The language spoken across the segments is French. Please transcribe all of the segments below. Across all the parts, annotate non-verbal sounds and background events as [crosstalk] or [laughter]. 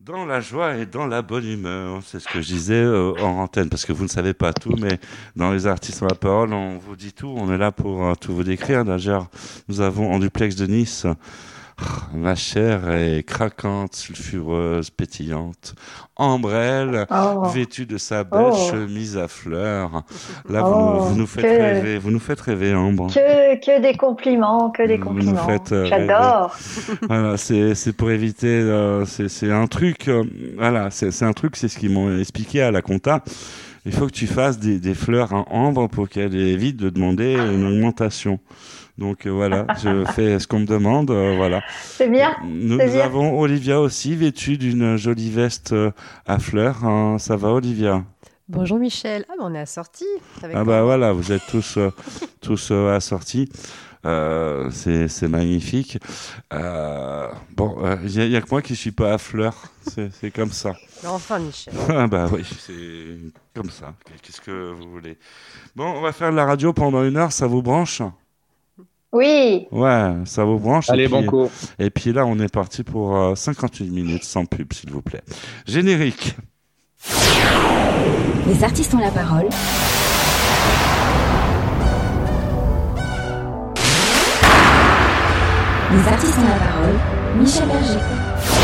Dans la joie et dans la bonne humeur, c'est ce que je disais euh, en antenne, parce que vous ne savez pas tout, mais dans les artistes à la parole, on vous dit tout, on est là pour euh, tout vous décrire. D'ailleurs, nous avons en duplex de Nice Ma chair est craquante, sulfureuse, pétillante, ambrelle, oh. vêtue de sa belle oh. chemise à fleurs. Là, vous, nous, oh, faites rêver, vous nous faites rêver, Ambre. Que, que des compliments, que des compliments. Euh, J'adore. [laughs] voilà, c'est pour éviter, euh, c'est un truc, euh, voilà, c'est un truc, c'est ce qu'ils m'ont expliqué à la compta il faut que tu fasses des, des fleurs en ambre pour qu'elle évite de demander une augmentation. Donc euh, voilà, je fais ce qu'on me demande. Euh, voilà. C'est bien. Nous, avons Olivia aussi vêtue d'une jolie veste euh, à fleurs. Hein. Ça va, Olivia? Bonjour Michel. Ah, ben on est assortis. Ah, bah voilà, vous êtes tous, [laughs] tous assortis. c'est magnifique. bon, il n'y a, que moi qui ne suis pas à fleurs. C'est comme ça. enfin, Michel. [laughs] ah bah oui, c'est comme ça. Qu'est-ce que vous voulez? Bon, on va faire de la radio pendant une heure. Ça vous branche? Oui. Ouais, ça vous branche. Allez, bon cours. Et puis là, on est parti pour 58 euh, minutes sans pub, s'il vous plaît. Générique. Les artistes ont la parole. Les artistes ont la parole. Michel Berger.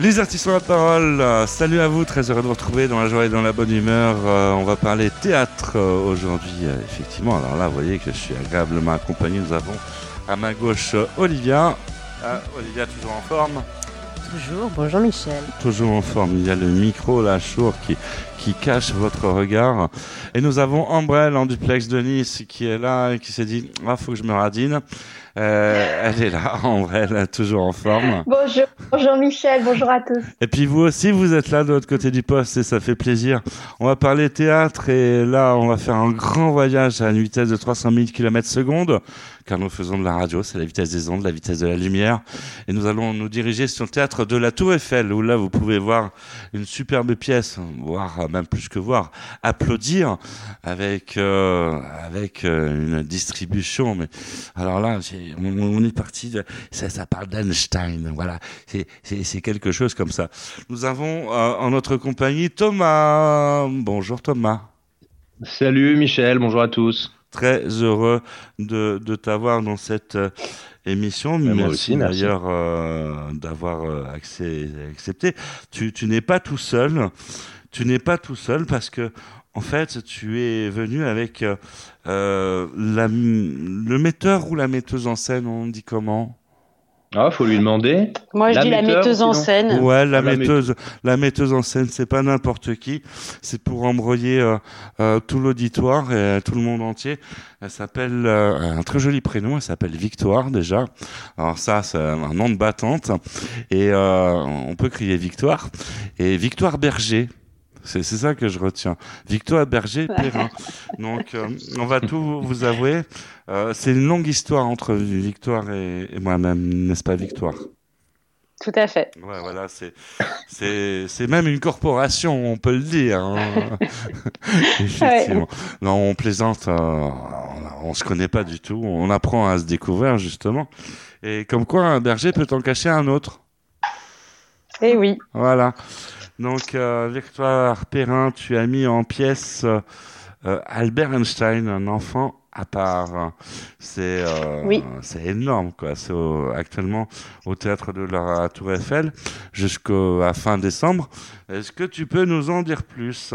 Les artistes ont la parole. Salut à vous, très heureux de vous retrouver dans la joie et dans la bonne humeur. Euh, on va parler théâtre euh, aujourd'hui, euh, effectivement. Alors là, vous voyez que je suis agréablement accompagné. Nous avons à ma gauche Olivia. Ah, Olivia, toujours en forme? Toujours, bonjour Michel. Toujours en forme, il y a le micro, la chour qui, qui cache votre regard. Et nous avons Ambrelle en duplex de Nice qui est là et qui s'est dit, ah, faut que je me radine. Euh, [laughs] elle est là, en vrai, elle est toujours en forme. Bonjour, bonjour Michel, bonjour à tous. Et puis vous aussi, vous êtes là de l'autre côté du poste et ça fait plaisir. On va parler théâtre et là, on va faire un grand voyage à une vitesse de 300 000 km secondes car nous faisons de la radio, c'est la vitesse des ondes, la vitesse de la lumière. Et nous allons nous diriger sur le théâtre de la Tour Eiffel, où là, vous pouvez voir une superbe pièce, voir, même plus que voir, applaudir avec, euh, avec euh, une distribution. Mais alors là, on, est parti, de, ça, ça parle d'Einstein, voilà, c'est quelque chose comme ça. Nous avons euh, en notre compagnie Thomas. Bonjour Thomas. Salut Michel, bonjour à tous très heureux de, de t'avoir dans cette euh, émission. Mais merci, d'ailleurs euh, d'avoir euh, accepté. Tu, tu n'es pas tout seul. Tu n'es pas tout seul parce que en fait, tu es venu avec la, le metteur ou la metteuse en scène, on dit comment? Ah, faut lui demander. Moi, je dis la metteuse en scène. Ouais, la, metteuse, la metteuse en scène, c'est pas n'importe qui. C'est pour embrouiller euh, euh, tout l'auditoire et euh, tout le monde entier. Elle s'appelle un très joli prénom. Elle s'appelle Victoire déjà. Alors ça, c'est un nom de battante et on peut crier Victoire. Et Victoire Berger. C'est ça que je retiens. Victoire Berger Perrin. Donc, euh, on va tout vous avouer. Euh, c'est une longue histoire entre Victoire et, moi-même, n'est-ce pas, Victoire? Tout à fait. Ouais, voilà, c'est même une corporation, on peut le dire. Hein. [laughs] Effectivement. Non, on plaisante. Euh, on, on, se connaît pas du tout. On apprend à se découvrir justement. Et comme quoi, un berger peut en cacher un autre. Eh oui. Voilà. Donc, euh, Victoire Perrin, tu as mis en pièce euh, Albert Einstein, un enfant à part. C'est euh, c'est énorme, quoi. C'est actuellement au théâtre de la Tour Eiffel jusqu'à fin décembre. Est-ce que tu peux nous en dire plus,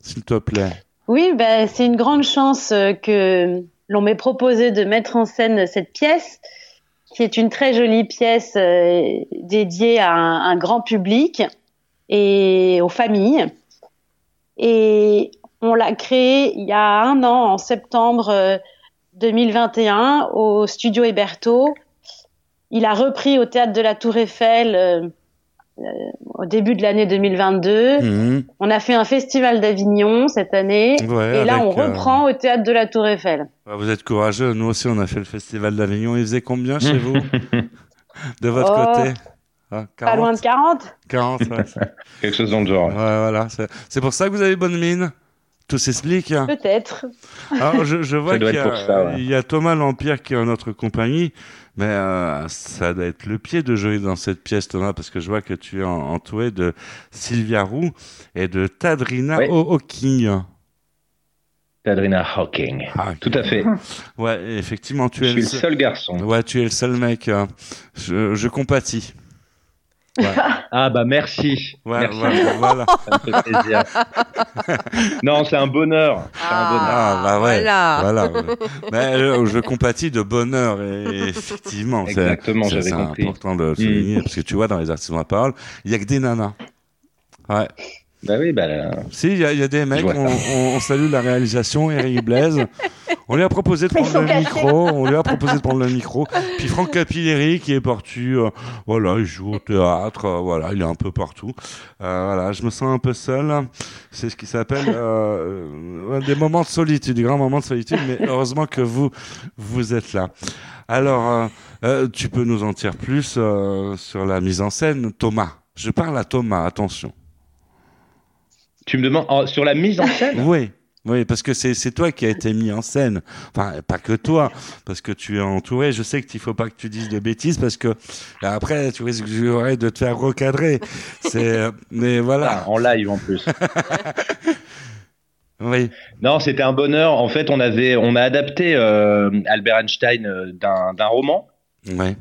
s'il te plaît? Oui, ben, c'est une grande chance que l'on m'ait proposé de mettre en scène cette pièce qui est une très jolie pièce dédiée à un grand public et aux familles. Et on l'a créé il y a un an, en septembre 2021, euh, au studio Héberto. Il a repris au théâtre de la Tour Eiffel euh, euh, au début de l'année 2022. Mhm. On a fait un festival d'Avignon cette année. et là, on reprend au théâtre de la Tour Eiffel. Vous êtes courageux. Nous aussi, on a fait le festival d'Avignon. Il faisait combien chez vous [laughs] De votre oh. côté? Ah, Pas loin de 40 40, [laughs] Quelque chose dans le genre. Ouais, voilà. C'est pour ça que vous avez bonne mine Tout s'explique hein. Peut-être. Alors, je, vois qu'il y, a Thomas L'Empire qui est en notre compagnie, mais euh, ça doit être le pied de jouer dans cette pièce, Thomas, parce que je vois que tu es entouré de Sylvia Roux et de Tadrina Hawking. Tadrina Hawking. Ah, Tout à fait. Ouais, effectivement, tu es le, seul garçon. Ouais, tu es le seul mec. Hein. Je, je compatis. [laughs] Ah bah merci. merci. Voilà, Ça me fait plaisir. [laughs] non, c'est un bonheur. Ah, un bonheur. Ah bah ouais. Voilà. Mais euh, je compatis de bonheur et effectivement. Exactement, j'avais compris. C'est important de le souligner mm. parce que tu vois dans les artistes de la parole, il y a que des nanas. Ouais. Bah oui, bah. Si, il y, y, a des mecs, on, on, salue la réalisation, Eric Blaise. On lui a proposé de prendre le micro, on lui a proposé de prendre le micro. Puis Franck Capilleri qui est parti, euh, voilà, il joue au théâtre, euh, voilà, il est un peu partout. Euh, voilà, je me sens un peu seul. C'est ce qui s'appelle euh, des moments de solitude, des grands moments de solitude. Mais heureusement que vous, vous êtes là. Alors, tu peux nous en dire plus sur la mise en scène, Thomas. Je parle à Thomas, attention. Tu me demandes sur la mise en scène Oui. Oui, parce que c'est toi qui as été mis en scène. Enfin, pas que toi, parce que tu es entouré. Je sais qu'il faut pas que tu dises de bêtises, parce que après, tu risques de te faire recadrer. C'est, mais voilà. Ah, en live en plus. [laughs] oui. Non, c'était un bonheur. En fait, on avait, on a adapté euh, Albert Einstein euh, d'un roman. Ouais.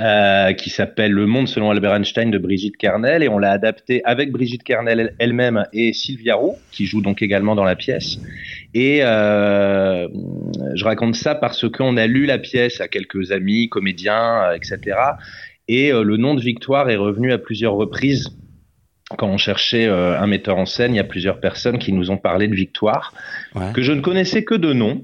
Euh, qui s'appelle Le Monde selon Albert Einstein de Brigitte Kernel et on l'a adapté avec Brigitte Kernel elle-même et Sylvia Roux qui joue donc également dans la pièce. Et euh, je raconte ça parce qu'on a lu la pièce à quelques amis, comédiens, euh, etc. Et le nom de Victoire est revenu à plusieurs reprises quand on cherchait un metteur en scène, il y a plusieurs personnes qui nous ont parlé de Victoire, que je ne connaissais que de nom.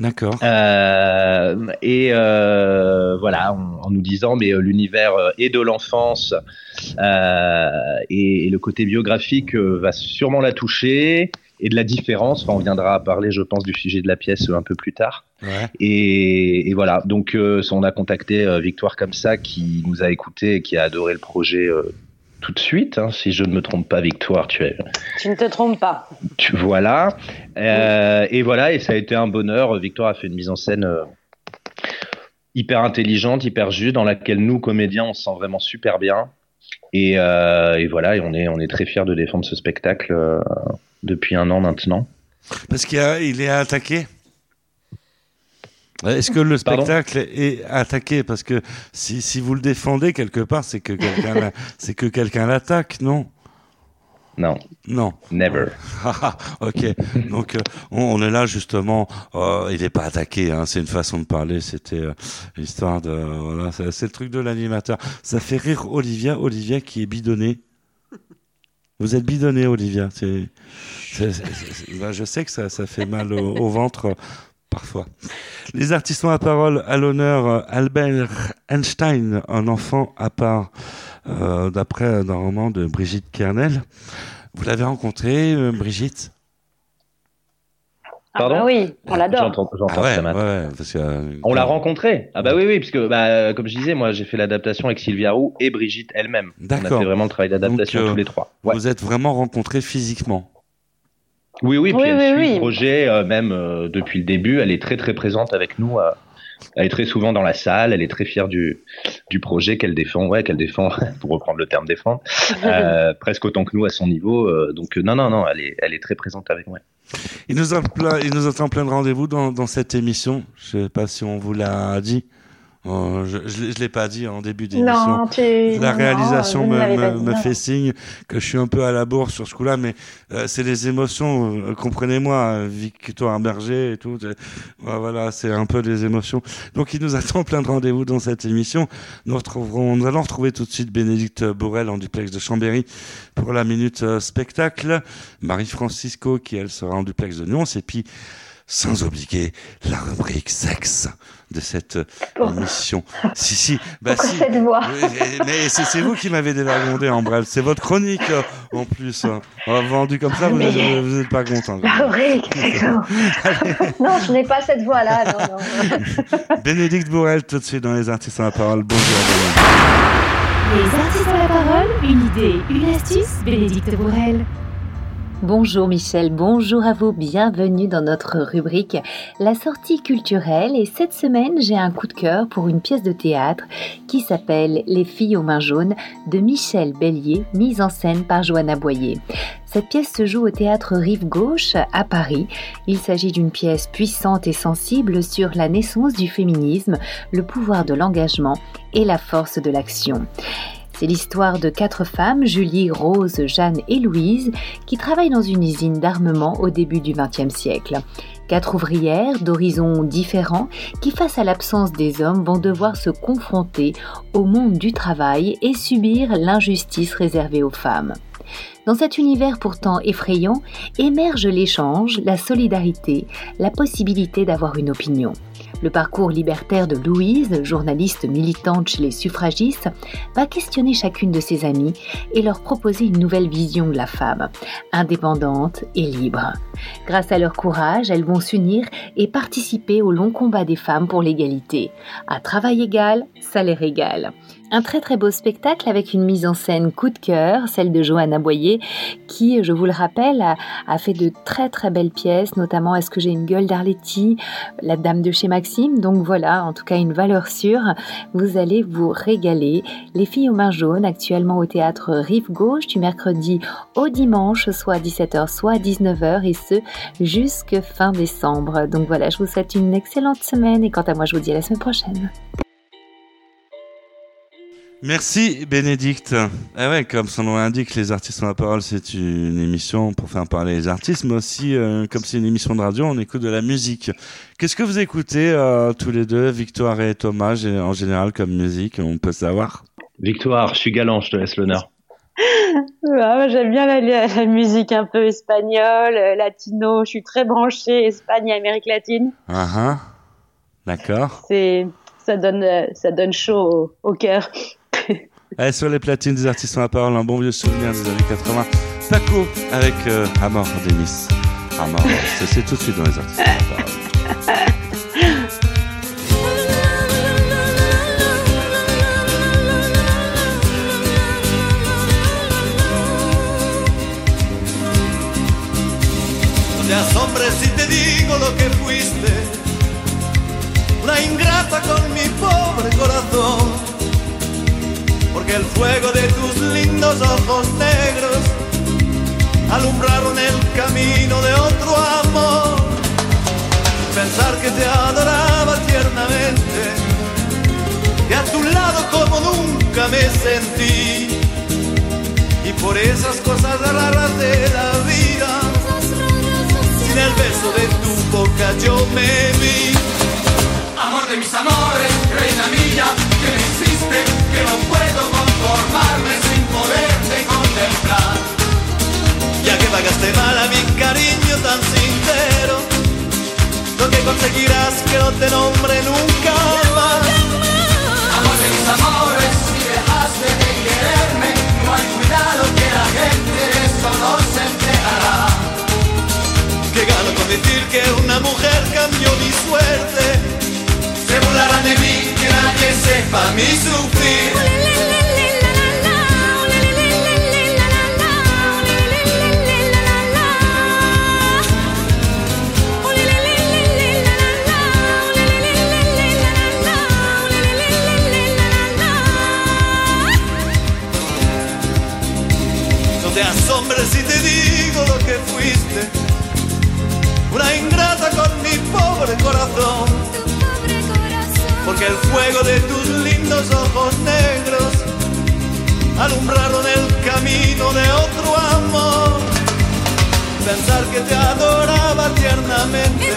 D'accord. Euh, et euh, voilà, en, nous disant, mais euh, l'univers et de l'enfance et, le côté biographique va sûrement la toucher, et de la différence. Enfin, on viendra à parler, je pense, du sujet de la pièce un peu plus tard. Ouais. Et, et, voilà, donc on a contacté Victoire comme ça, qui nous a écouté et qui a adoré le projet tout de suite, hein, si je ne me trompe pas, Victoire, tu es. Tu ne te trompes pas. Tu voilà, euh, et voilà, et ça a été un bonheur. Victoire a fait une mise en scène euh, hyper intelligente, hyper juste, dans laquelle nous comédiens on se sent vraiment super bien. Et, euh, et voilà, et on est on est très fiers de défendre ce spectacle depuis un an maintenant. Parce qu'il il est attaqué? Est-ce que le spectacle est attaqué? Parce que si, si vous le défendez quelque part, c'est que quelqu'un [laughs] c'est que quelqu'un l'attaque, non? Non. Non. Never. [laughs] Ok. Donc euh, on, est là justement. Euh, il n'est pas attaqué. Hein, c'est une façon de parler. C'était euh, l'histoire de. Voilà, c'est le truc de l'animateur. Ça fait rire Olivia. Olivia qui est bidonnée. Vous êtes bidonnée, Olivia. C'est, je sais que ça, ça fait mal au ventre parfois. Les artistes ont la parole à l'honneur euh, Albert Einstein, un enfant à part, euh, d'après un roman de Brigitte Kernel. Vous l'avez rencontré, euh, Brigitte? Ah bah oui, on l'adore. Ah ouais, on l'a rencontré. Ah bah oui, oui, puisque bah, comme je disais, moi j'ai fait l'adaptation avec Sylvia Roux et Brigitte elle-même. D'accord. On a fait vraiment le travail d'adaptation tous les trois. Vous êtes vraiment rencontrés physiquement oui, oui, puis elle suit le projet euh, même euh, depuis le début. Elle est très très présente avec nous. Euh, elle est très souvent dans la salle. Elle est très fière du du projet qu'elle défend. Ouais, qu'elle défend [laughs] pour reprendre le terme défendre, [laughs] presque autant que nous à son niveau. donc non, non, non, elle est elle est très présente avec moi. Il nous a plein, il nous attend plein de rendez-vous dans dans cette émission. Je sais pas si on vous l'a dit. Oh, je ne l'ai pas dit en début d'émission. La réalisation me, me, fait signe que je suis un peu à la bourre sur ce coup-là, mais euh, c'est les émotions. Euh, comprenez-moi, Victoire Berger et tout. voilà, c'est un peu des émotions. Donc, il nous attend plein de rendez-vous dans cette émission. Nous retrouverons, nous allons retrouver tout de suite Bénédicte Borel en duplex de Chambéry pour la minute euh, spectacle. Marie Francisco qui elle sera en duplex de Nyons et puis sans oublier la rubrique sexe de cette émission. [laughs] Si, si, bah si. Cette voix. Mais c'est vous qui m'avez dévergondé en bref. C'est votre chronique euh, en plus. Vendu comme ça, vous n'êtes pas content. La rubrique non, je n'ai pas cette voix-là. [laughs] Bénédicte Bourrel, tout de suite dans Les Artistes à la Parole. Bonjour. Les Artistes à la Parole, une idée, une astuce, Bénédicte Bourrel. Bonjour Michel, bonjour à vous, bienvenue dans notre rubrique La sortie culturelle et cette semaine j'ai un coup de cœur pour une pièce de théâtre qui s'appelle Les filles aux mains jaunes de Michel Bellier, mise en scène par Johanna Boyer. Cette pièce se joue au théâtre Rive Gauche à Paris. Il s'agit d'une pièce puissante et sensible sur la naissance du féminisme, le pouvoir de l'engagement et la force de l'action. C'est l'histoire de quatre femmes, Julie, Rose, Jeanne et Louise, qui travaillent dans une usine d'armement au début du XXe siècle. Quatre ouvrières d'horizons différents qui, face à l'absence des hommes, vont devoir se confronter au monde du travail et subir l'injustice réservée aux femmes. Dans cet univers pourtant effrayant, émerge l'échange, la solidarité, la possibilité d'avoir une opinion. Le parcours libertaire de Louise, journaliste militante chez les suffragistes, va questionner chacune de ses amies et leur proposer une nouvelle vision de la femme, indépendante et libre. Grâce à leur courage, elles vont s'unir et participer au long combat des femmes pour l'égalité. À travail égal, salaire égal. Un très très beau spectacle avec une mise en scène coup de cœur, celle de Johanna Boyer, qui, je vous le rappelle, a, fait de très très belles pièces, notamment Est-ce que j'ai une gueule d'Arletty, La Dame de chez Maxime. Donc voilà, en tout cas une valeur sûre. Vous allez vous régaler. Les filles aux mains jaunes, actuellement au théâtre Rive Gauche, du mercredi au dimanche, soit à 17h, soit à 19h, et ce jusque fin décembre. Donc voilà, je vous souhaite une excellente semaine et quant à moi, je vous dis à la semaine prochaine. Merci Bénédicte. Ah ouais, comme son nom l'indique, les artistes ont la parole, c'est une émission pour faire parler les artistes, mais aussi euh, comme c'est une émission de radio, on écoute de la musique. Qu'est-ce que vous écoutez euh, tous les deux, Victoire et Thomas, en général comme musique, on peut savoir? Victoire, je suis galant, je te laisse l'honneur. [laughs] Ah, j'aime bien la, musique un peu espagnole, euh, latino. Je suis très branchée Espagne et Amérique latine. Ah, ah. D'accord. C'est ça donne ça donne chaud au, au cœur. Allez, sur les platines des artistes la parole, un bon vieux souvenir des années 80. Paco avec euh, Amor Denis. Amor, c'est tout de suite dans les artistes la parole. Porque el fuego de tus lindos ojos negros alumbraron el camino de otro amor. Pensar que te adoraba tiernamente, que a tu lado como nunca me sentí, y por esas cosas raras de la vida, sin el beso de tu boca yo me vi. Amor de mis amores, reina mía, que que no puedo conformarme sin poderte contemplar. Ya que pagaste mal a mi cariño tan sincero, lo que conseguirás que no te nombre nunca más. Amor de mis amores, si dejaste de quererme, no hay cuidado que la gente de eso no se enterará. Que gano con decir que una mujer cambió mi suerte se burlarán de mí, que sepa mi sufrir. No te asombres si te digo lo que fuiste, una ingrata con mi pobre corazón porque el fuego de tus lindos ojos negros alumbraron el camino de otro amor. Pensar que te adoraba tiernamente,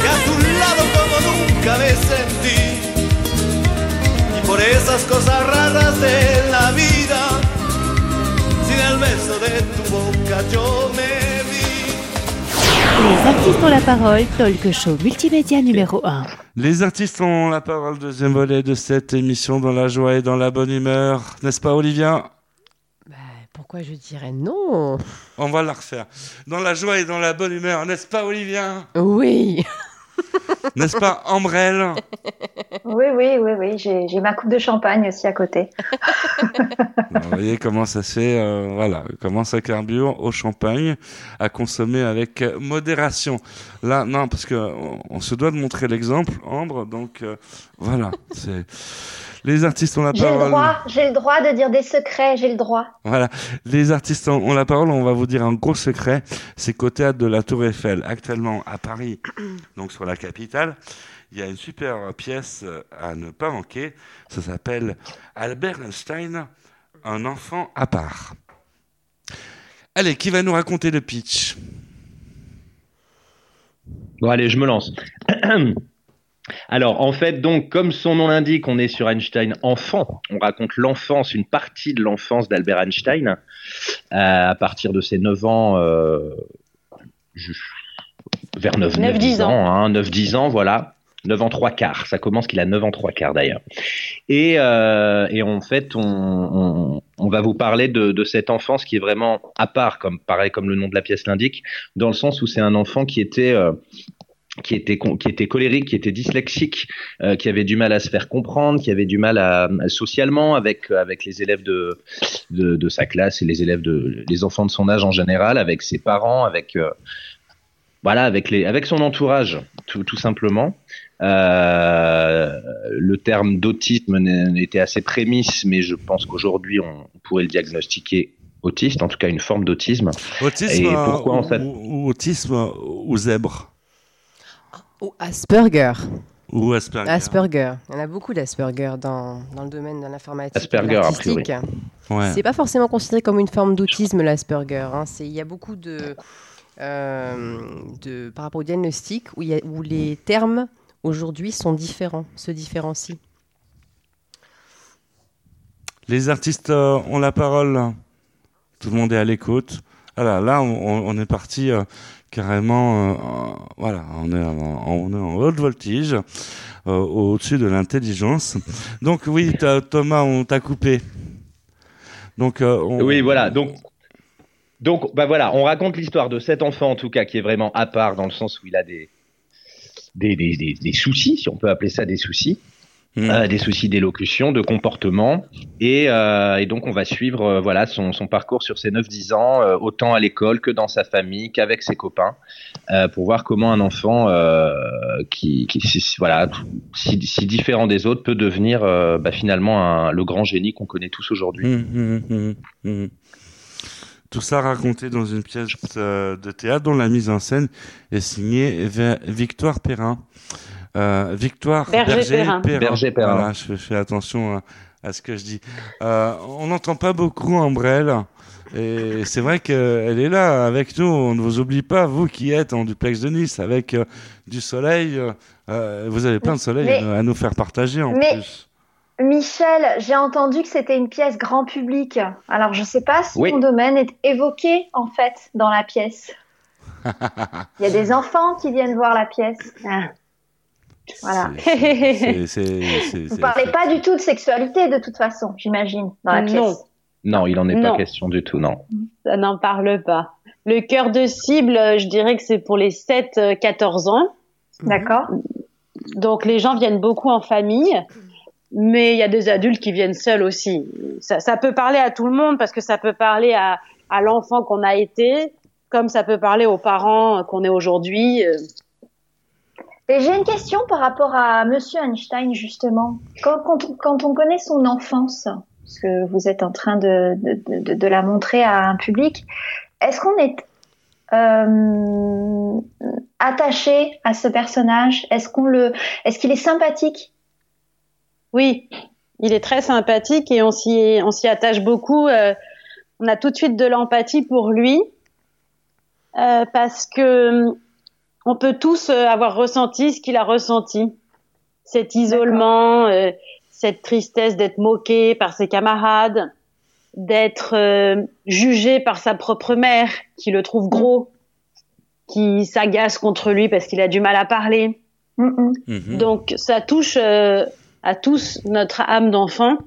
que a tu lado como nunca me sentí, y por esas cosas raras de la vida, sin el beso de tu boca yo me Les artistes ont la parole, talk show multimédia numéro 1. Les artistes ont la parole, deuxième volet de cette émission dans la joie et dans la bonne humeur. N'est-ce pas, Olivia? Bah, Pourquoi je dirais non? On va la refaire. Dans la joie et dans la bonne humeur, n'est-ce pas, Olivia? Oui [laughs] N'est-ce pas, Ambrelle? Oui, oui, oui, oui. J'ai ma coupe de champagne aussi à côté. vous voyez comment ça se fait, euh, voilà, comment ça carbure au champagne, à consommer avec modération. Là, non, parce que on, se doit de montrer l'exemple, Ambre, donc euh, voilà, c'est... Les artistes ont la parole. J'ai le droit, j'ai le droit de dire des secrets, j'ai le droit. Voilà, les artistes ont la parole. On va vous dire un gros secret. C'est qu'au théâtre de la Tour Eiffel, actuellement à Paris, [clears throat] donc sur la capitale, il y a une super pièce à ne pas manquer. Ça s'appelle Albert Einstein, un enfant à part. Allez, qui va nous raconter le pitch? Bon, allez, je me lance. [clears throat] Alors, en fait, donc, comme son nom l'indique, on est sur Einstein enfant. On raconte l'enfance, une partie de l'enfance d'Albert Einstein, euh, à partir de ses 9 ans, euh, vers 9, 9, 10 ans, hein, 9, 10 ans, voilà. 9 ans 3 quarts, ça commence qu'il a 9 ans 3 quarts d'ailleurs. Et, euh, et, en fait, on, on, on, va vous parler de, de, cette enfance qui est vraiment à part, comme pareil comme le nom de la pièce l'indique, dans le sens où c'est un enfant qui était euh, qui était qui était colérique, qui était dyslexique, euh, qui avait du mal à se faire comprendre, qui avait du mal à, socialement avec avec les élèves de, de, de sa classe et les élèves de les enfants de son âge en général, avec ses parents, avec euh, voilà, avec les avec son entourage, tout, tout simplement. Euh, le terme d'autisme était assez prémisse, mais je pense qu'aujourd'hui on pourrait le diagnostiquer autiste, en tout cas une forme d'autisme. Autisme et pourquoi, en fait... ou autisme ou zèbre? Ou Asperger. Ou Asperger. Asperger. Il y en a beaucoup d'Asperger dans, dans le domaine de l'informatique. Asperger, a priori. Ouais. C'est pas forcément considéré comme une forme d'autisme, l'Asperger. Hein. Il y a beaucoup de, euh, de. par rapport au diagnostic où, y a, où les termes aujourd'hui sont différents, se différencient. Les artistes euh, ont la parole. Tout le monde est à l'écoute. Voilà, là, on, on est parti euh, carrément, euh, voilà, on est, en, on est haute voltige, euh, au-dessus de l'intelligence. Donc oui, Thomas, on t'a coupé. Donc euh, oui, voilà. Donc donc bah voilà, on raconte l'histoire de cet enfant en tout cas qui est vraiment à part dans le sens où il a des, des, des, des soucis, si on peut appeler ça des soucis. Mmh. Euh, des soucis d'élocution, de comportement, et, euh, et, donc on va suivre euh, voilà son, son, parcours sur ses 9-10 ans, autant à l'école que dans sa famille, qu'avec ses copains, pour voir comment un enfant qui, qui voilà si, si, différent des autres peut devenir bah, finalement un, le grand génie qu'on connaît tous aujourd'hui. Mmh, mmh Tout ça raconté dans une pièce de théâtre dont la mise en scène est signée Victoire Perrin. Euh, Victoire Berger-Perrin. Berger voilà, je fais attention à, ce que je dis. Euh, on n'entend pas beaucoup Ambrelle. Et c'est vrai qu'elle est là avec nous. On ne vous oublie pas, vous qui êtes en duplex de Nice, avec euh, du soleil. Euh, vous avez plein de soleil à, nous faire partager en mais... plus. Michel, j'ai entendu que c'était une pièce grand public. Alors, je ne sais pas si mon domaine est évoqué, en fait, dans la pièce. [laughs] Il y a des enfants qui viennent voir la pièce. Ah. Voilà. [laughs] Vous parlez pas du tout de sexualité de toute façon, j'imagine, dans la pièce. Non. Non, il n'en est pas question du tout, non. Ça n'en parle pas. Le cœur de cible, je dirais que c'est pour les 7-14 ans. D'accord. Donc les gens viennent beaucoup en famille, mais il y a des adultes qui viennent seuls aussi. Ça, ça peut parler à tout le monde parce que ça peut parler à, à l'enfant qu'on a été, comme ça peut parler aux parents qu'on est aujourd'hui. J'ai une question par rapport à Monsieur Einstein justement. Quand, quand, quand, on connaît son enfance, parce que vous êtes en train de, de, de, de la montrer à un public, est-ce qu'on est euh, attaché à ce personnage? Est-ce qu'on le, est-ce qu'il est sympathique? Oui, il est très sympathique et on s'y, on s'y attache beaucoup. Euh, on a tout de suite de l'empathie pour lui euh, parce que on peut tous euh, avoir ressenti ce qu'il a ressenti. Cet isolement, euh, cette tristesse d'être moqué par ses camarades, d'être euh, jugé par sa propre mère qui le trouve gros, qui s'agace contre lui parce qu'il a du mal à parler. Mhm. Donc ça touche à tous notre âme d'enfant.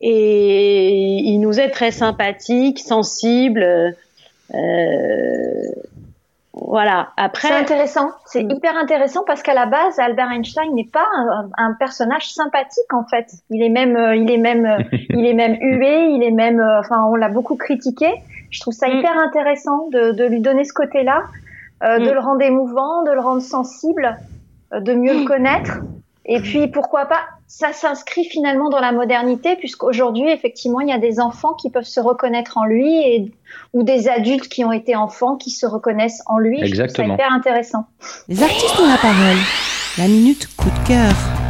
Et il nous est très sympathique, sensible. Euh, voilà. Après, c'est intéressant. C'est hyper intéressant parce qu'à la base, Albert Einstein n'est pas un, personnage sympathique en fait. Il est même, euh, il est même, euh, [laughs] il est même hué. Il est même, euh, enfin, on l'a beaucoup critiqué. Je trouve ça mm. hyper intéressant de, de, lui donner ce côté-là, euh, de mm. le rendre émouvant, de le rendre sensible, de mieux le connaître. Et puis pourquoi pas ça s'inscrit finalement dans la modernité, puisqu'aujourd'hui, effectivement, il y a des enfants qui peuvent se reconnaître en lui et, ou des adultes qui ont été enfants qui se reconnaissent en lui. Exactement. C'est hyper intéressant. Les artistes ont la parole. La minute coup de cœur.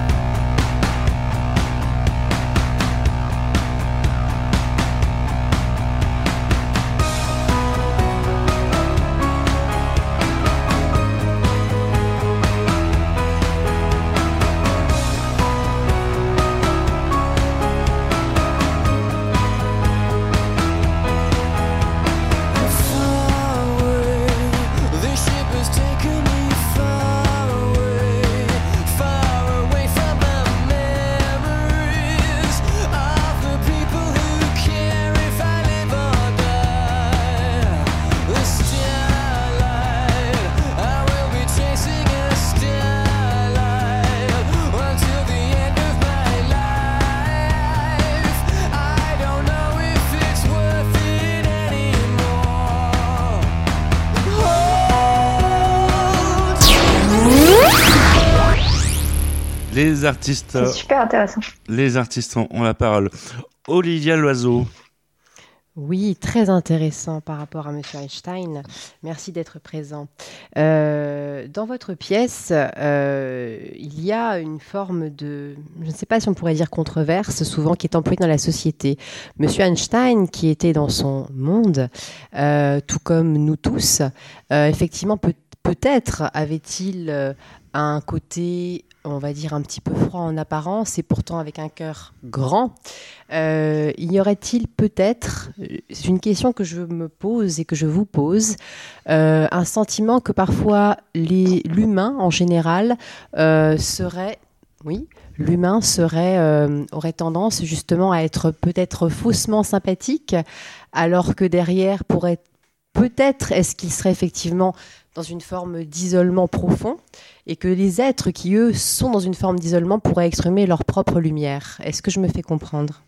Les artistes. C'est super intéressant. Les artistes ont, la parole. Olivia Loiseau. Oui, très intéressant par rapport à M. Einstein. Merci d'être présent. Euh, dans votre pièce, euh, il y a une forme de, je ne sais pas si on pourrait dire controverse, souvent qui est employée dans la société. M. Einstein, qui était dans son monde, euh, tout comme nous tous, effectivement, peut, peut-être avait-il un côté on va dire un petit peu froid en apparence et pourtant avec un cœur grand. Euh, y aurait-il peut-être, c'est une question que je me pose et que je vous pose, euh, un sentiment que parfois l'humain en général euh, serait, oui, l'humain serait aurait tendance justement à être peut-être faussement sympathique, alors que derrière pourrait peut-être est-ce qu'il serait effectivement dans une forme d'isolement profond et que les êtres qui, eux, sont dans une forme d'isolement pourraient exprimer leur propre lumière. Est-ce que je me fais comprendre?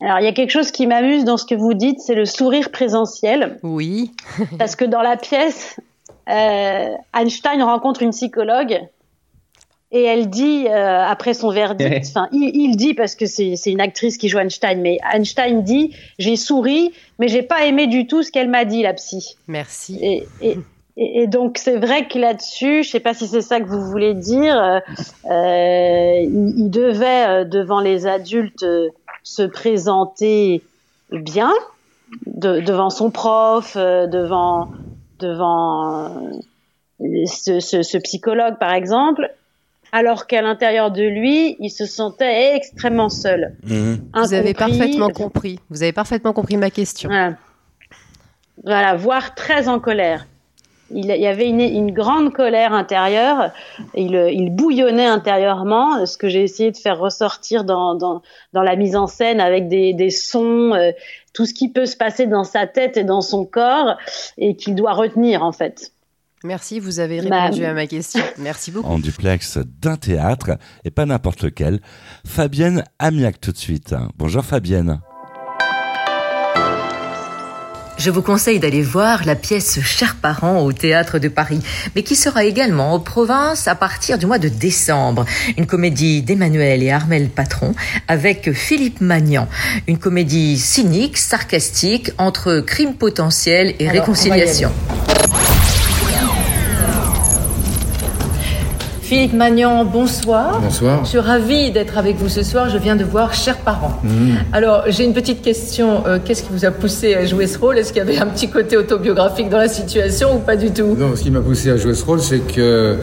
Alors, il y a quelque chose qui m'amuse dans ce que vous dites, c'est le sourire présentiel. Oui. [laughs] parce que dans la pièce, euh, Einstein rencontre une psychologue et elle dit, euh, après son verdict, [laughs] enfin, il, dit, parce que c'est une actrice qui joue Einstein, mais Einstein dit J'ai souri, mais j'ai pas aimé du tout ce qu'elle m'a dit, la psy. Merci. Et, et, et, donc c'est vrai que là-dessus, je sais pas si c'est ça que vous voulez dire, euh, euh il, devait euh, devant les adultes euh, se présenter bien, de, devant son prof, devant devant ce, ce, ce, psychologue par exemple, alors qu'à l'intérieur de lui, il se sentait extrêmement seul. Mmh. Vous avez parfaitement compris. Vous avez parfaitement compris ma question. Voilà, voilà voire très en colère il, y avait une, grande colère intérieure, il, il, bouillonnait intérieurement, ce que j'ai essayé de faire ressortir dans, dans, dans, la mise en scène avec des, des sons, euh, tout ce qui peut se passer dans sa tête et dans son corps, et qu'il doit retenir en fait. Merci, vous avez répondu bah, à ma question. Merci beaucoup. En duplex d'un théâtre, et pas n'importe lequel, Fabienne Amiac tout de suite. Bonjour Fabienne. Je vous conseille d'aller voir la pièce Chers parents au théâtre de Paris, mais qui sera également en province à partir du mois de décembre. Une comédie d'Emmanuel et Armel Patron avec Philippe Magnan. Une comédie cynique, sarcastique entre crime potentiel et réconciliation. Philippe Magnan, bonsoir. Bonsoir. Je suis ravie d'être avec vous ce soir. Je viens de voir Chers parents. Mmh. Alors, j'ai une petite question. Euh, qu'est-ce qui vous a poussé à jouer ce rôle? Est-ce qu'il y avait un petit côté autobiographique dans la situation ou pas du tout? Non, ce qui m'a poussé à jouer ce rôle, c'est que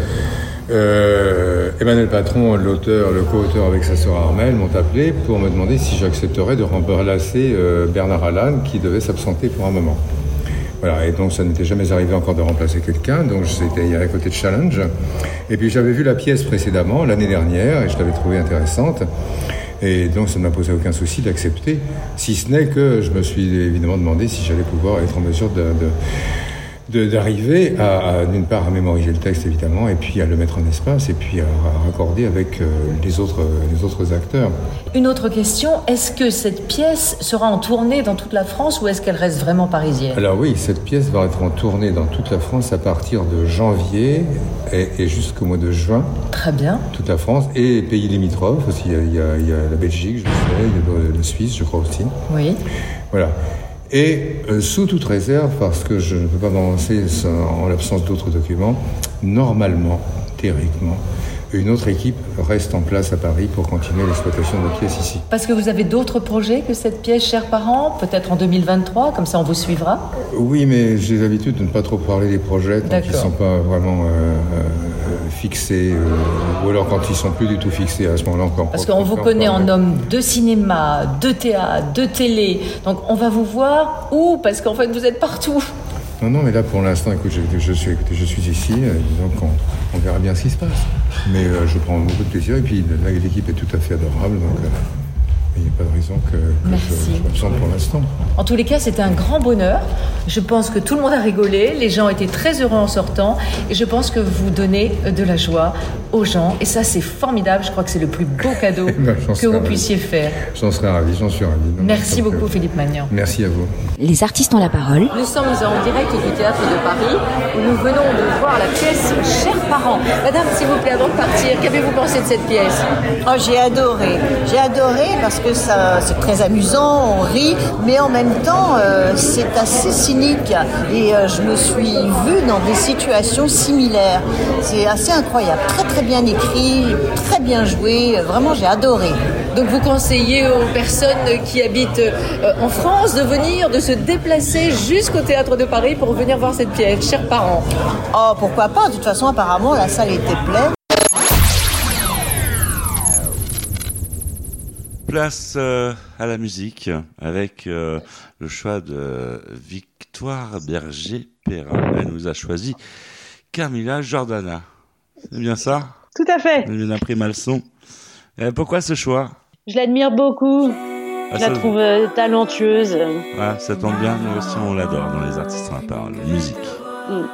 euh, Emmanuel Patron, l'auteur, le co-auteur avec sa sœur Armel, m'ont appelé pour me demander si j'accepterais de remplacer euh, Bernard Allan, qui devait s'absenter pour un moment. Voilà, et donc ça n'était jamais arrivé encore de remplacer quelqu'un, donc c'était un côté de challenge. Et puis j'avais vu la pièce précédemment, l'année dernière, et je l'avais trouvée intéressante. Et donc ça ne m'a posé aucun souci d'accepter, si ce n'est que je me suis évidemment demandé si j'allais pouvoir être en mesure de, d'arriver à, d'une part à mémoriser le texte évidemment et puis à le mettre en espace et puis à, raccorder avec euh, les autres les autres acteurs. Une autre question est-ce que cette pièce sera en tournée dans toute la France ou est-ce qu'elle reste vraiment parisienne? Alors oui, cette pièce va être en tournée dans toute la France à partir de janvier et, jusqu'au mois de juin. Très bien. Toute la France et pays limitrophes aussi. Il y a, il y a la Belgique, je sais, il y a le Suisse, je crois aussi. Oui. Voilà. Et euh, sous toute réserve, parce que je ne peux pas m'avancer en l'absence d'autres documents, normalement, théoriquement, une autre équipe reste en place à Paris pour continuer l'exploitation de la pièce ici. Parce que vous avez d'autres projets que cette pièce, chers parents Peut-être en 2023, comme ça on vous suivra? Oui, mais j'ai l'habitude de ne pas trop parler des projets tant qu'ils ne sont pas vraiment euh, euh, fixés, euh, ou alors quand ils sont plus du tout fixés à ce moment-là encore. Parce qu'on vous connaît en homme de cinéma, de théâtre, de télé, donc on va vous voir où? Parce qu'en fait vous êtes partout. Non, non, mais là pour l'instant, écoute, je, suis, je suis ici, donc on, verra bien ce qui se passe. Mais euh, je prends beaucoup de plaisir et puis l'équipe est tout à fait adorable, euh, il n'y a pas de raison que, que je, je pour l'instant. En tous les cas, c'était un grand bonheur. Je pense que tout le monde a rigolé, les gens étaient très heureux en sortant et je pense que vous donnez de la joie aux gens et ça c'est formidable. Je crois que c'est le plus beau cadeau [laughs] ben, que vous puissiez faire. J'en serais ravi, j'en suis ravi. Merci beaucoup Philippe Magnan. Merci à vous. Les artistes ont la parole. Nous sommes en direct du théâtre de Paris où nous venons de voir la pièce Chers parents. Madame, s'il vous plaît, avant de partir, qu'avez-vous pensé de cette pièce? Oh, j'ai adoré. J'ai adoré parce que ça, c'est très amusant, on rit, mais en même temps, euh, c'est assez cynique. Et euh, je me suis vue dans des situations similaires. C'est assez incroyable. Très, très bien écrit, très bien joué. Vraiment, j'ai adoré. Donc, vous conseillez aux personnes qui habitent euh, en France de venir, de se déplacer jusqu'au théâtre de Paris pour venir voir cette pièce, chers parents Oh, pourquoi pas? De toute façon, apparemment, la salle était pleine. Place euh, à la musique avec euh, le choix de Victoire Berger-Perrin. Elle nous a choisi Carmilla Jordana. C'est bien ça? Tout à fait. Elle a pris mal son. Euh, pourquoi ce choix? Je l'admire beaucoup. Ah, je la trouve talentueuse. Ah, ça tombe bien, nous aussi on l'adore dans les artistes en parole, musique. Mm.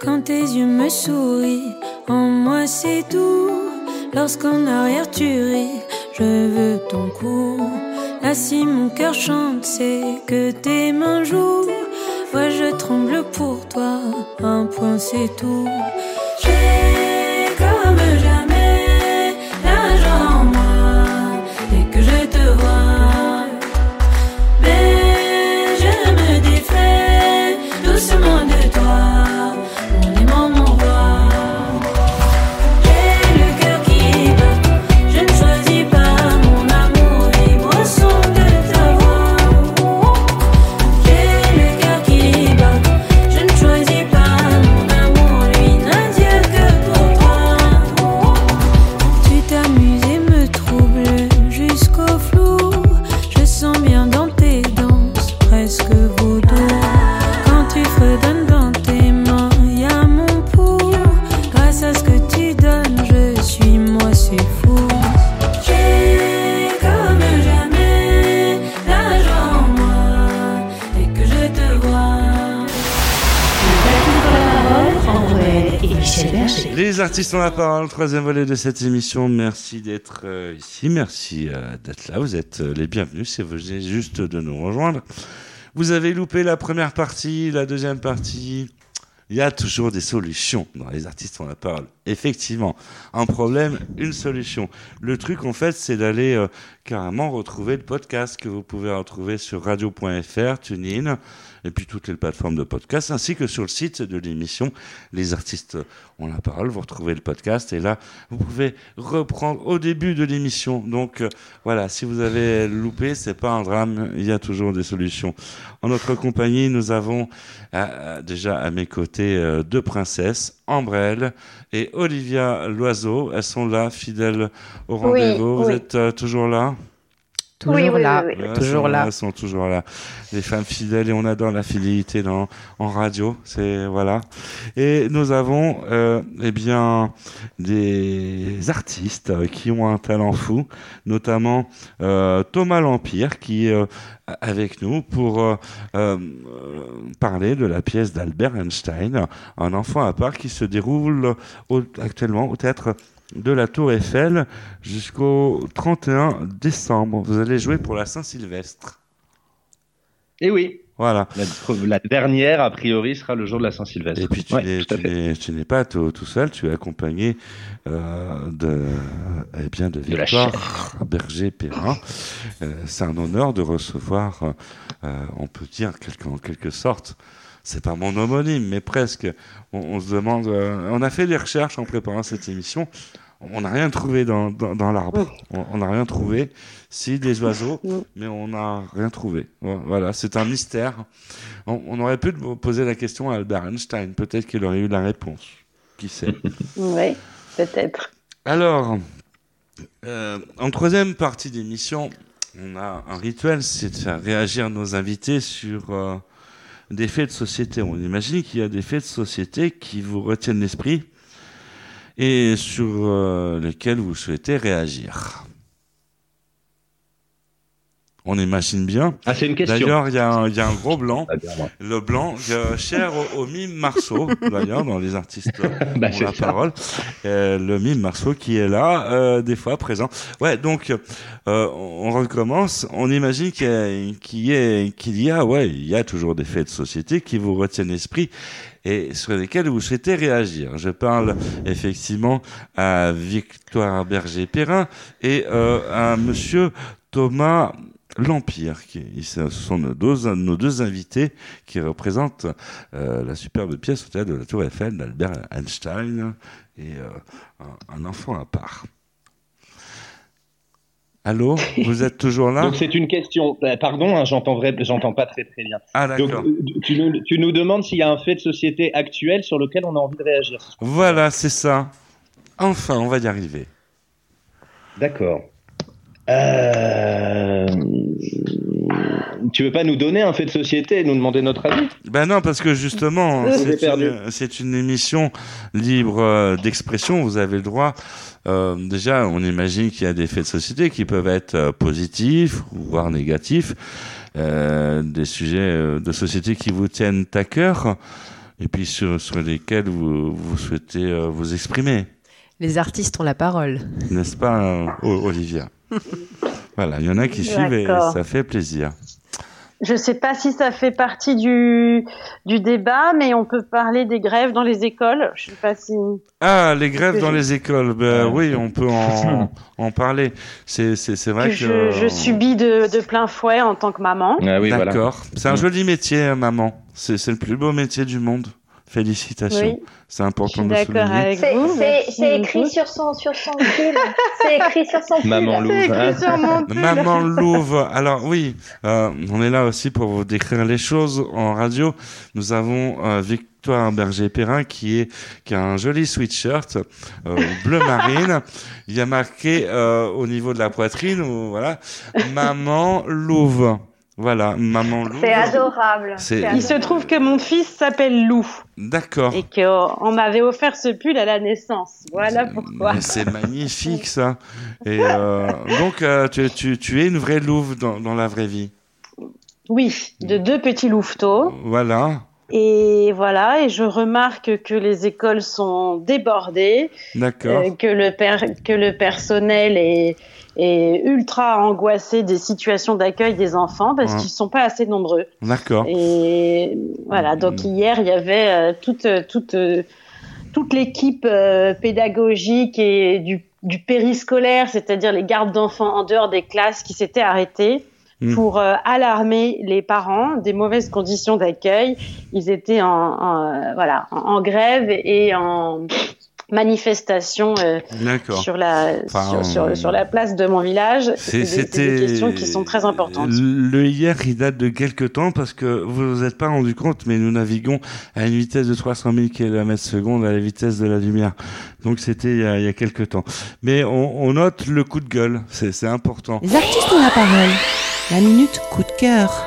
Quand tes yeux me sourient, en moi c'est tout. Lorsqu'en arrière tu ris, je veux ton cou. Là, si mon cœur chante, c'est que tes mains jouent. Moi, je tremble pour toi, un point, c'est tout. J'ai comme Les artistes ont la parole, troisième volet de cette émission. Merci d'être euh, ici, merci euh, d'être là. Vous êtes euh, les bienvenus si vous venez juste de nous rejoindre. Vous avez loupé la première partie, la deuxième partie. Il y a toujours des solutions dans les artistes ont la parole. Effectivement, un problème, une solution. Le truc, en fait, c'est d'aller carrément retrouver le podcast que vous pouvez retrouver sur radio.fr, TuneIn, et puis toutes les plateformes de podcast, ainsi que sur le site de l'émission Les artistes ont la parole. Vous retrouvez le podcast et là, vous pouvez reprendre au début de l'émission. Donc euh, voilà, si vous avez loupé, c'est pas un drame, il y a toujours des solutions. En notre compagnie, nous avons euh, euh, déjà à mes côtés deux princesses, Ambrelle et Olivia Loiseau. Elles sont là, fidèles au rendez-vous. Vous êtes toujours là? Toujours là, toujours là. Elles sont toujours là. Les femmes fidèles et on adore la fidélité dans, en radio. C'est voilà. Et nous avons euh, eh bien des artistes qui ont un talent fou, notamment euh, Thomas L'Empire qui est euh, avec nous pour euh, euh, parler de la pièce d'Albert Einstein, un enfant à part qui se déroule actuellement au théâtre de la Tour Eiffel jusqu'au 31 décembre. Vous allez jouer pour la Saint-Sylvestre. Eh oui. Voilà. La, dernière, a priori, sera le jour de la Saint-Sylvestre. Et puis tu n'es pas tout, seul, tu es accompagné euh, de, eh bien, de Victoire Berger-Perrin. Euh, c'est un honneur de recevoir, euh, on peut dire en quelque sorte, c'est pas mon homonyme, mais presque. On, se demande, on a fait des recherches en préparant cette émission on n'a rien trouvé dans, dans, l'arbre. On n'a rien trouvé. Si, des [laughs] oiseaux, mais on n'a rien trouvé. Voilà, c'est un mystère. On, aurait pu poser la question à Albert Einstein. Peut-être qu'il aurait eu la réponse. Qui sait? [laughs] Oui, peut-être. Alors, euh, en troisième partie d'émission, on a un rituel, c'est de faire réagir nos invités sur euh, des faits de société. On imagine qu'il y a des faits de société qui vous retiennent l'esprit et sur euh, lesquels vous souhaitez réagir. On imagine bien. Ah, c'est une question. D'ailleurs, il y, y, a un gros blanc. Le blanc, cher au, mime Marceau, d'ailleurs, dans les artistes [laughs] bah, la parole. Euh, le mime Marceau qui est là, euh, des fois présent. Ouais, donc, euh, on recommence. On imagine qu'il y, a, qu'il y a, ouais, il y a toujours des faits de société qui vous retiennent l'esprit et sur lesquels vous souhaitez réagir. Je parle effectivement à Victoire Berger-Perrin et euh, à Monsieur Thomas L'Empire, qui ce sont nos deux, nos deux invités qui représentent euh, la superbe pièce au théâtre de la Tour Eiffel d'Albert Einstein et euh, un, enfant à part. Allô, vous êtes toujours là Donc c'est une question. Euh, pardon, hein, j'entends vrai, j'entends pas très très bien. Ah d'accord. Tu nous, tu nous demandes s'il y a un fait de société actuel sur lequel on a envie de réagir. Voilà, c'est ça. Enfin, on va y arriver. D'accord. Euh... Tu veux pas nous donner un fait de société et nous demander notre avis? Ben non, parce que justement, [laughs] c'est une, émission libre euh, d'expression. Vous avez le droit. Euh, déjà, on imagine qu'il y a des faits de société qui peuvent être euh, positifs, voire négatifs, des sujets de société qui vous tiennent à cœur, et puis sur, lesquels vous, vous souhaitez vous exprimer. Les artistes ont la parole. N'est-ce pas, Olivia? [laughs] Voilà, il y en a qui suivent et ça fait plaisir. Je ne sais pas si ça fait partie du, du débat, mais on peut parler des grèves dans les écoles. Je sais pas si. Ah, les grèves dans les écoles. Ben, oui, on peut en, [laughs] en parler. C'est, vrai que. je, je, subis de, de, plein fouet en tant que maman. Ah oui, D'accord. C'est un joli métier, maman. C'est, le plus beau métier du monde. Félicitations. C'est important de souligner. C'est écrit sur son, sur son pull. C'est écrit sur son [laughs] pull. Maman Louve. Hein. Maman Louve. Alors oui, euh, on est là aussi pour vous décrire les choses en radio. Nous avons euh, Victoire Berger-Perrin qui est qui a un joli sweatshirt euh, bleu marine. Il y a marqué euh, au niveau de la poitrine, voilà, Maman Louve. Voilà, maman Lou. C'est adorable. Il se trouve que mon fils s'appelle Lou. D'accord. Et qu'on m'avait offert ce pull à la naissance. Voilà pourquoi. C'est magnifique [laughs] ça. Et euh, donc, euh, tu, tu, tu, es une vraie louve dans, dans la vraie vie. Oui, de deux petits louveteaux. Voilà. Et voilà, et je remarque que les écoles sont débordées, D'accord. Euh, que le que le personnel est et ultra angoissé des situations d'accueil des enfants parce qu'ils sont pas assez nombreux. D'accord. Et voilà, donc mm. hier il y avait euh, toute toute euh, toute l'équipe euh, pédagogique et du, du périscolaire, c'est-à-dire les gardes d'enfants en dehors des classes qui s'étaient arrêtés mm. pour alarmer les parents des mauvaises conditions d'accueil. Ils étaient en, en voilà en, grève et en manifestations euh, sur, la, sur, sur, la place de mon village. C'était des, questions qui sont très importantes. Le hier, il date de quelques temps parce que vous vous êtes pas rendu compte, mais nous naviguons à une vitesse de 300 000 km secondes à la vitesse de la lumière. Donc c'était il, il, y a quelques temps. Mais on, on note le coup de gueule, c'est important. Les artistes ont la parole. La minute coup de cœur.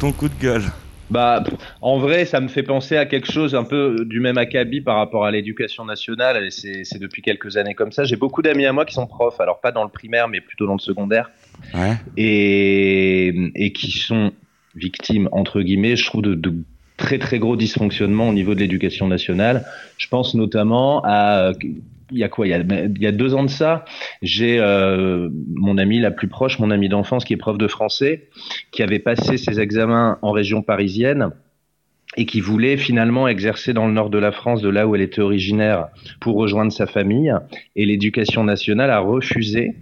Ton coup de gueule. Bah, en vrai, ça me fait penser à quelque chose un peu du même acabit par rapport à l'éducation nationale. Et c'est c'est depuis quelques années comme ça. J'ai beaucoup d'amis à moi qui sont profs, alors pas dans le primaire, mais plutôt dans le secondaire, Ouais. et, et qui sont victimes, entre guillemets, je trouve, de, de très très gros dysfonctionnements au niveau de l'éducation nationale. Je pense notamment à il y a quoi il y a, deux ans de ça, j'ai euh, mon ami la plus proche, mon ami d'enfance qui est prof de français, qui avait passé ses examens en région parisienne et qui voulait finalement exercer dans le nord de la France, de là où elle était originaire, pour rejoindre sa famille. Et l'éducation nationale a refusé,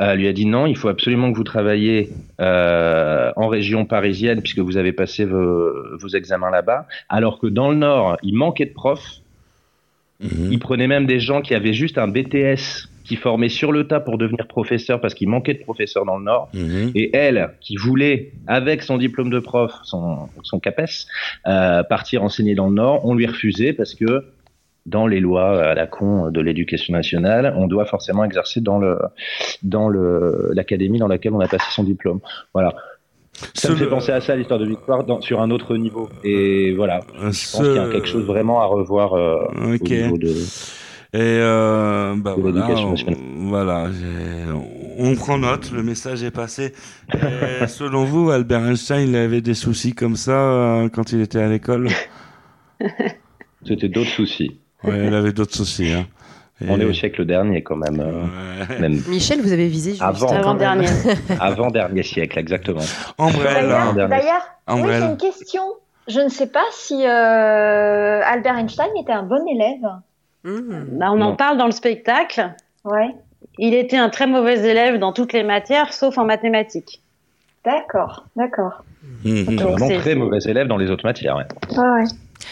euh, lui a dit non, il faut absolument que vous travailliez euh, en région parisienne puisque vous avez passé vos examens là-bas, alors que dans le nord, il manquait de profs. Il prenait même des gens qui avaient juste un BTS qui formaient sur le tas pour devenir professeur parce qu'il manquait de professeurs dans le Nord. Et elle, qui voulait, avec son diplôme de prof, son, son CAPES, euh, partir enseigner dans le Nord, on lui refusait parce que dans les lois à la con de l'éducation nationale, on doit forcément exercer dans le dans le l'académie dans laquelle on a passé son diplôme. Voilà. Ça me fait penser à ça, l'histoire de Victoire, dans, sur un autre niveau. Et voilà, je pense qu'il y a quelque chose vraiment à revoir euh, au niveau de... Et euh, bah voilà, l'éducation on, voilà prend note, le message est passé. Et [laughs] selon vous, Albert Einstein, il avait des soucis comme ça euh, quand il était à l'école? C'était d'autres soucis. Ouais, il avait d'autres soucis. Hein. On est au siècle dernier quand même. Euh, même. Michel, vous avez visé juste Avant dernier [laughs] avant dernier siècle, exactement. D'ailleurs, j'ai une question. Je ne sais pas si euh, Albert Einstein était un bon élève. Mmh. Bah, on en parle dans le spectacle. Ouais. Il était un très mauvais élève dans toutes les matières, sauf en mathématiques. D'accord, d'accord. Mmh. Très mauvais élève dans les autres matières. Ouais. Ah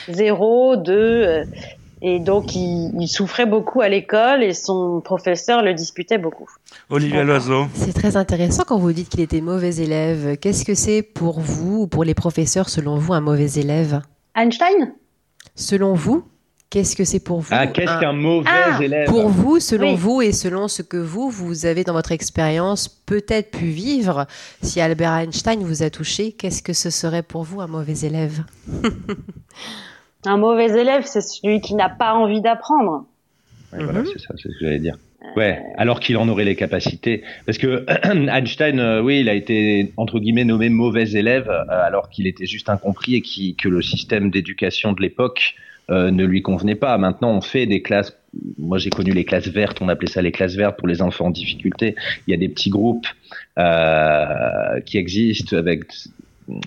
0, 2 et donc, il, il souffrait beaucoup à l'école et son professeur le disputait beaucoup. Olivia Loiseau. C'est très intéressant quand vous dites qu'il était mauvais élève. Qu'est-ce que c'est pour vous ou pour les professeurs, selon vous, un mauvais élève? Einstein? Selon vous, qu'est-ce que c'est pour vous Ah, qu'est-ce un- qu'un mauvais Ah, élève? Pour vous, selon Oui. vous et selon ce que vous, vous avez dans votre expérience peut-être pu vivre, si Albert Einstein vous a touché, qu'est-ce que ce serait pour vous un mauvais élève? [laughs] Un mauvais élève, c'est celui qui n'a pas envie d'apprendre. Ouais, voilà, c'est ça, c'est ce que j'allais dire. Ouais, alors qu'il en aurait les capacités. Parce que [clears throat] Einstein, euh, oui, il a été, entre guillemets, nommé mauvais élève, euh, alors qu'il était juste incompris et qui, que le système d'éducation de l'époque euh, ne lui convenait pas. Maintenant, on fait des classes. Moi, j'ai connu les classes vertes, on appelait ça les classes vertes pour les enfants en difficulté. Il y a des petits groupes euh, qui existent avec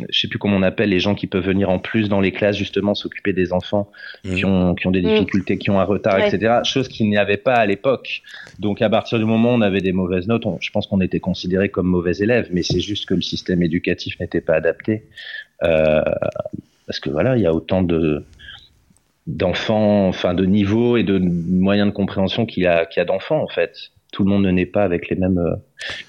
je sais plus comment on appelle les gens qui peuvent venir en plus dans les classes justement s'occuper des enfants qui ont qui ont des Mm. difficultés, qui ont un retard, Ouais. etc. Chose qu'il n'y avait pas à l'époque. Donc à partir du moment où on avait des mauvaises notes, on- je pense qu'on était considéré comme mauvais élèves, mais c'est juste que le système éducatif n'était pas adapté. Euh, parce que voilà, il y a autant de d'enfants, enfin de niveaux et de moyens de compréhension qu'il y a, qu'il y a d'enfants en fait. Tout le monde ne naît pas avec les mêmes euh,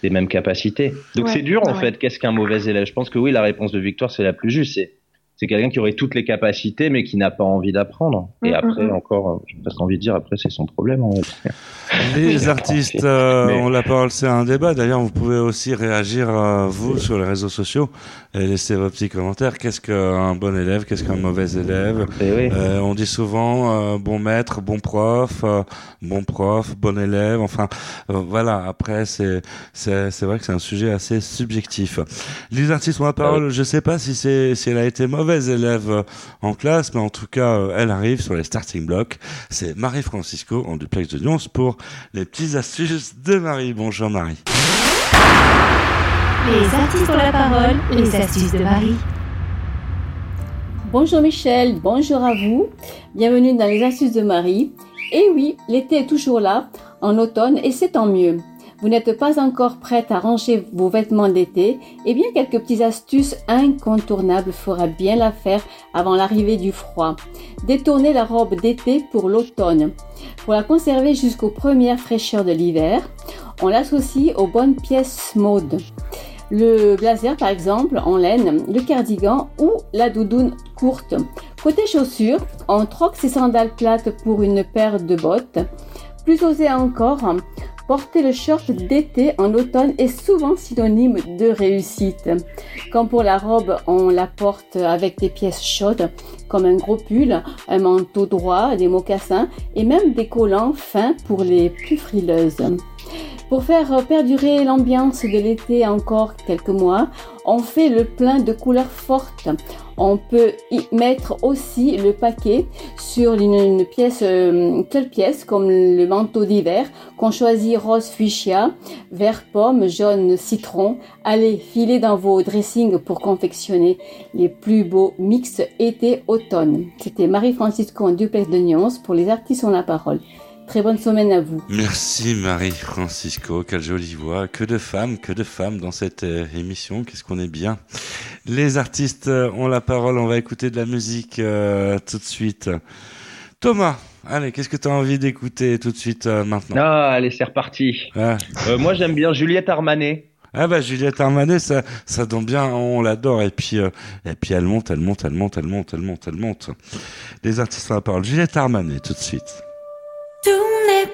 les mêmes capacités. Donc Ouais, c'est dur en ouais. fait. Qu'est-ce qu'un mauvais élève? Je pense que oui, la réponse de Victoire c'est la plus juste. C'est c'est quelqu'un qui aurait toutes les capacités mais qui n'a pas envie d'apprendre. Et Mm, après mm, mm. encore, euh, j'ai presque envie de dire après c'est son problème. En fait. [laughs] Les artistes euh, ont la parole, c'est un débat. D'ailleurs, vous pouvez aussi réagir, euh, vous, sur les réseaux sociaux et laisser vos petits commentaires. Qu'est-ce qu'un bon élève Qu'est-ce qu'un mauvais élève oui. Euh, On dit souvent euh, bon maître, bon prof, euh, bon prof, bon élève. Enfin, euh, voilà. Après, c'est c'est c'est vrai que c'est un sujet assez subjectif. Les artistes ont la parole. Je sais pas si c'est si elle a été mauvaise élève euh, en classe, mais en tout cas, euh, elle arrive sur les starting blocks. C'est Marie Francisco en duplex de Nyons pour les petites astuces de Marie. Bonjour Marie. Les artistes ont la parole, les astuces de Marie. Bonjour Michel, bonjour à vous. Bienvenue dans les astuces de Marie. Et oui, l'été est toujours là, en automne, et c'est tant mieux. Vous n'êtes pas encore prête à ranger vos vêtements d'été Eh bien, quelques petites astuces incontournables fera bien l'affaire avant l'arrivée du froid. Détournez la robe d'été pour l'automne. Pour la conserver jusqu'aux premières fraîcheurs de l'hiver, on l'associe aux bonnes pièces mode. Le blazer par exemple en laine, le cardigan ou la doudoune courte. Côté chaussures, on troque ses sandales plates pour une paire de bottes. Plus osé encore, porter le short d'été en automne est souvent synonyme de réussite. Comme pour la robe, on la porte avec des pièces chaudes comme un gros pull, un manteau droit, des mocassins et même des collants fins pour les plus frileuses. Pour faire perdurer l'ambiance de l'été encore quelques mois, on fait le plein de couleurs fortes. On peut y mettre aussi le paquet sur une, pièce, euh, quelle pièce? Comme le manteau d'hiver qu'on choisit rose fuchsia, vert pomme, jaune citron. Allez, filez dans vos dressings pour confectionner les plus beaux mix été-automne. C'était Marie-Francisco en duplex de Nyons pour les artistes ont la parole. Très bonne semaine à vous. Merci Marie Francisco, quelle jolie voix. Que de femmes, que de femmes dans cette euh, émission, qu'est-ce qu'on est bien. Les artistes euh, ont la parole, on va écouter de la musique euh, tout de suite. Thomas, allez, qu'est-ce que tu as envie d'écouter tout de suite euh, maintenant? Ah, allez, c'est reparti. Ah. Euh, moi, j'aime bien Juliette Armanet. Ah bah Juliette Armanet, ça, ça donne bien, on l'adore. Et puis, euh, et puis elle monte, elle monte, elle monte, elle monte, elle monte, elle monte. Les artistes ont la parole. Juliette Armanet, tout de suite. Tout n'est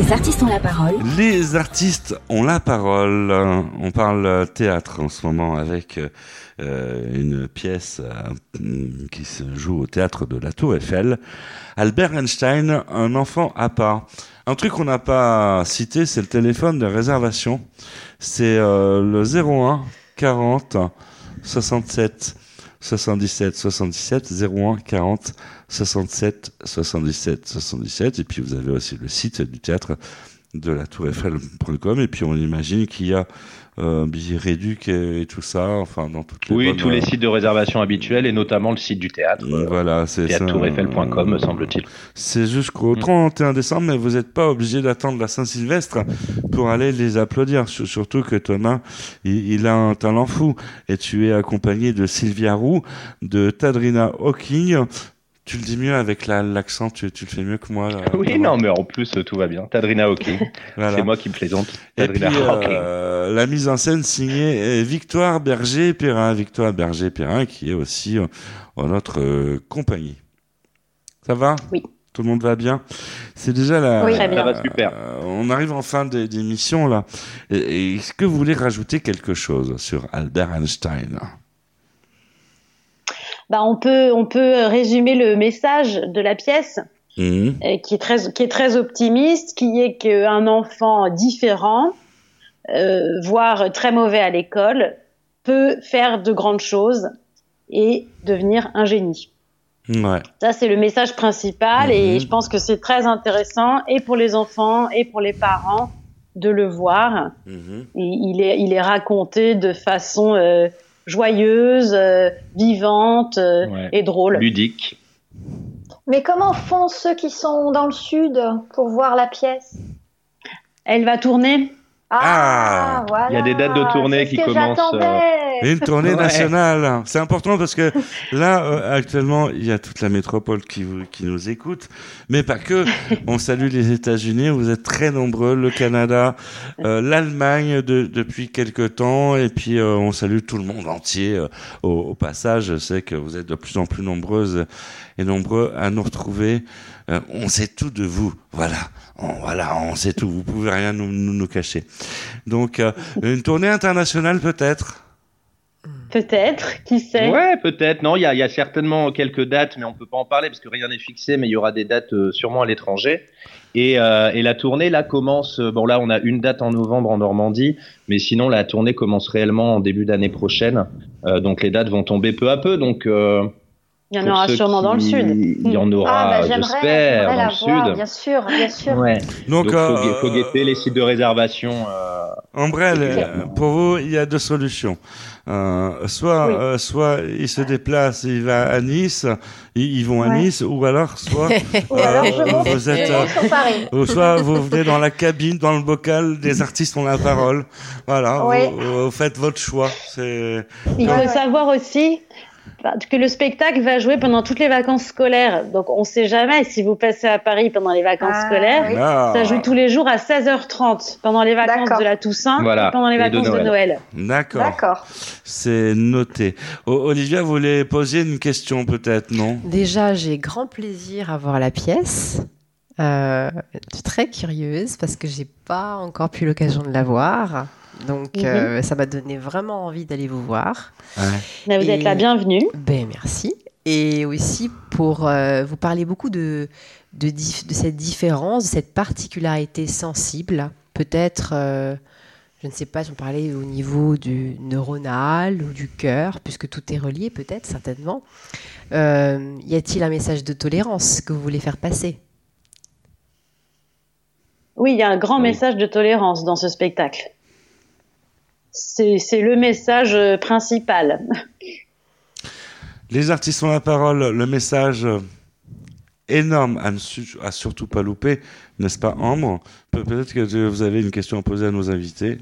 Les artistes ont la parole. Les artistes ont la parole. On parle théâtre en ce moment avec euh, une pièce euh, qui se joue au théâtre de la Tour Eiffel. Albert Einstein, un enfant à part. Un truc qu'on n'a pas cité, c'est le téléphone de réservation. C'est euh, le 01 40 67 77 77 01 40 67 77 77 et puis vous avez aussi le site du théâtre de la tour Eiffel.com et puis on imagine qu'il y a euh, réduits et, tout ça, enfin dans toutes les Oui, tous les sites de réservation habituels et notamment le site du théâtre. voilà, c'est théâtretoureiffel.com, me semble-t-il. C'est jusqu'au 31 décembre, mais vous n'êtes pas obligé d'attendre la Saint-Sylvestre pour aller les applaudir. Surtout que Thomas, il, a un talent fou. Et tu es accompagné de Sylvia Roux, de Tadrina Hawking, tu le dis mieux avec l'accent, tu, tu, le fais mieux que moi. [laughs] oui, non, mais en plus, tout va bien. Tadrina Hawking. [laughs] C'est moi qui me plaisante. Tadrina Et puis, euh, la mise en scène signée Victoire Berger-Perrin. Victoire Berger-Perrin, qui est aussi euh, notre euh, compagnie. Ça va? Oui. Tout le monde va bien? C'est déjà la. Oui, très bien. Ça va super. on arrive en fin d'émission là. Est-ce que vous voulez rajouter quelque chose sur Albert Einstein? Bah, on peut on peut résumer le message de la pièce mhm. euh, qui est très qui est très optimiste, qui est qu'un enfant différent, euh, voire très mauvais à l'école, peut faire de grandes choses et devenir un génie. Ouais. Ça, c'est le message principal et Mhm. je pense que c'est très intéressant et pour les enfants et pour les parents de le voir. Et il, est, il est raconté de façon euh, joyeuse, euh, vivante euh, Ouais. et drôle. Ludique. Mais comment font ceux qui sont dans le sud pour voir la pièce? Elle va tourner? Ah, voilà. Il y a des dates de tournée qui commencent, une tournée [laughs] Ouais. nationale. C'est important parce que [laughs] là, euh, actuellement, il y a toute la métropole qui, vous- qui nous écoute, mais pas que. [laughs] On salue les États-Unis, vous êtes très nombreux, le Canada, euh, l'Allemagne de- depuis quelque temps, et puis euh, on salue tout le monde entier euh, au, au passage. Je sais que vous êtes de plus en plus nombreuses et nombreux à nous retrouver. Euh, on sait tout de vous, voilà. On, voilà, on sait tout. Vous pouvez rien nous, nous, nous cacher. Donc, euh, une tournée internationale peut-être? Peut-être, qui sait? Ouais, peut-être. Non, il y a, il y a certainement quelques dates, mais on peut pas en parler parce que rien n'est fixé. Mais il y aura des dates euh, sûrement à l'étranger. Et, euh, et la tournée là commence. Bon là, on a une date en novembre en Normandie, mais sinon la tournée commence réellement en début d'année prochaine. Euh, donc les dates vont tomber peu à peu. Donc euh, Il y en aura sûrement dans le sud. Il y en Ah, aura, bah, j'aimerais, j'espère, dans le voir, sud. bien sûr, bien sûr. Ouais. Donc, Donc, faut, euh, faut guetter les sites de réservation. euh, Exactement. euh, pour vous, il y a deux solutions. Euh, soit, Oui. euh, soit il se déplace, il va à Nice, ils, ils vont à Ouais. Nice, ou alors soit, [laughs] Ou alors je euh, monte, vous êtes, euh, ou soit vous venez dans la cabine, dans le bocal, des artistes ont la parole. Voilà, vous, vous faites votre choix. Il faut ouais. savoir aussi que le spectacle va jouer pendant toutes les vacances scolaires. Donc on sait jamais si vous passez à Paris pendant les vacances Ah, scolaires. oui. Ça joue tous les jours à 16h30 pendant les vacances D'accord. de la Toussaint Voilà, et pendant les et de vacances de Noël. D'accord, D'accord. c'est noté. O- Olivia, vous voulez poser une question peut-être, non? Déjà, j'ai grand plaisir à voir la pièce. Euh, je suis très curieuse parce que j'ai pas encore pu l'occasion de la voir. Donc, Mhm. euh, ça m'a donné vraiment envie d'aller vous voir. Là, vous êtes la bienvenue. Ben, merci. Et aussi pour euh, vous parler beaucoup de, de, dif- de cette différence, de cette particularité sensible. Peut-être, euh, je ne sais pas si on parlait au niveau du neuronal ou du cœur, puisque tout est relié, peut-être, certainement. Euh, y a-t-il un message de tolérance que vous voulez faire passer? Oui, il y a un grand Oui. message de tolérance dans ce spectacle. C'est le message euh, principal. Les artistes ont la parole, le message euh, énorme à ne su- à surtout pas louper, n'est-ce pas Ambre? Pe- Peut-être que vous avez une question à poser à nos invités.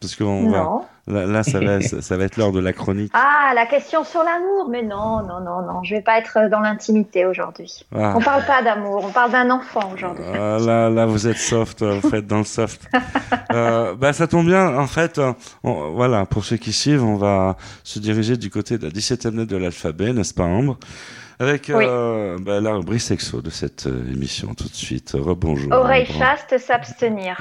Parce va. Là, là, ça, va, ça, [laughs] ça va être l'heure de la chronique. Ah, la question sur l'amour. Mais non, non, non, non. Je vais pas être dans l'intimité aujourd'hui. Ah. On parle pas d'amour. On parle d'un enfant aujourd'hui. Ah, là, là, vous êtes soft, euh, vous faites dans le soft. Euh, bah, ça tombe bien. En fait, euh, on- voilà, pour ceux qui suivent, on va se diriger du côté de la 17e lettre de l'alphabet, n'est-ce pas, Ambre? Avec euh, bah, la rubrique sexo de cette euh, émission, tout de suite. Rebonjour. Oreille chaste, s'abstenir.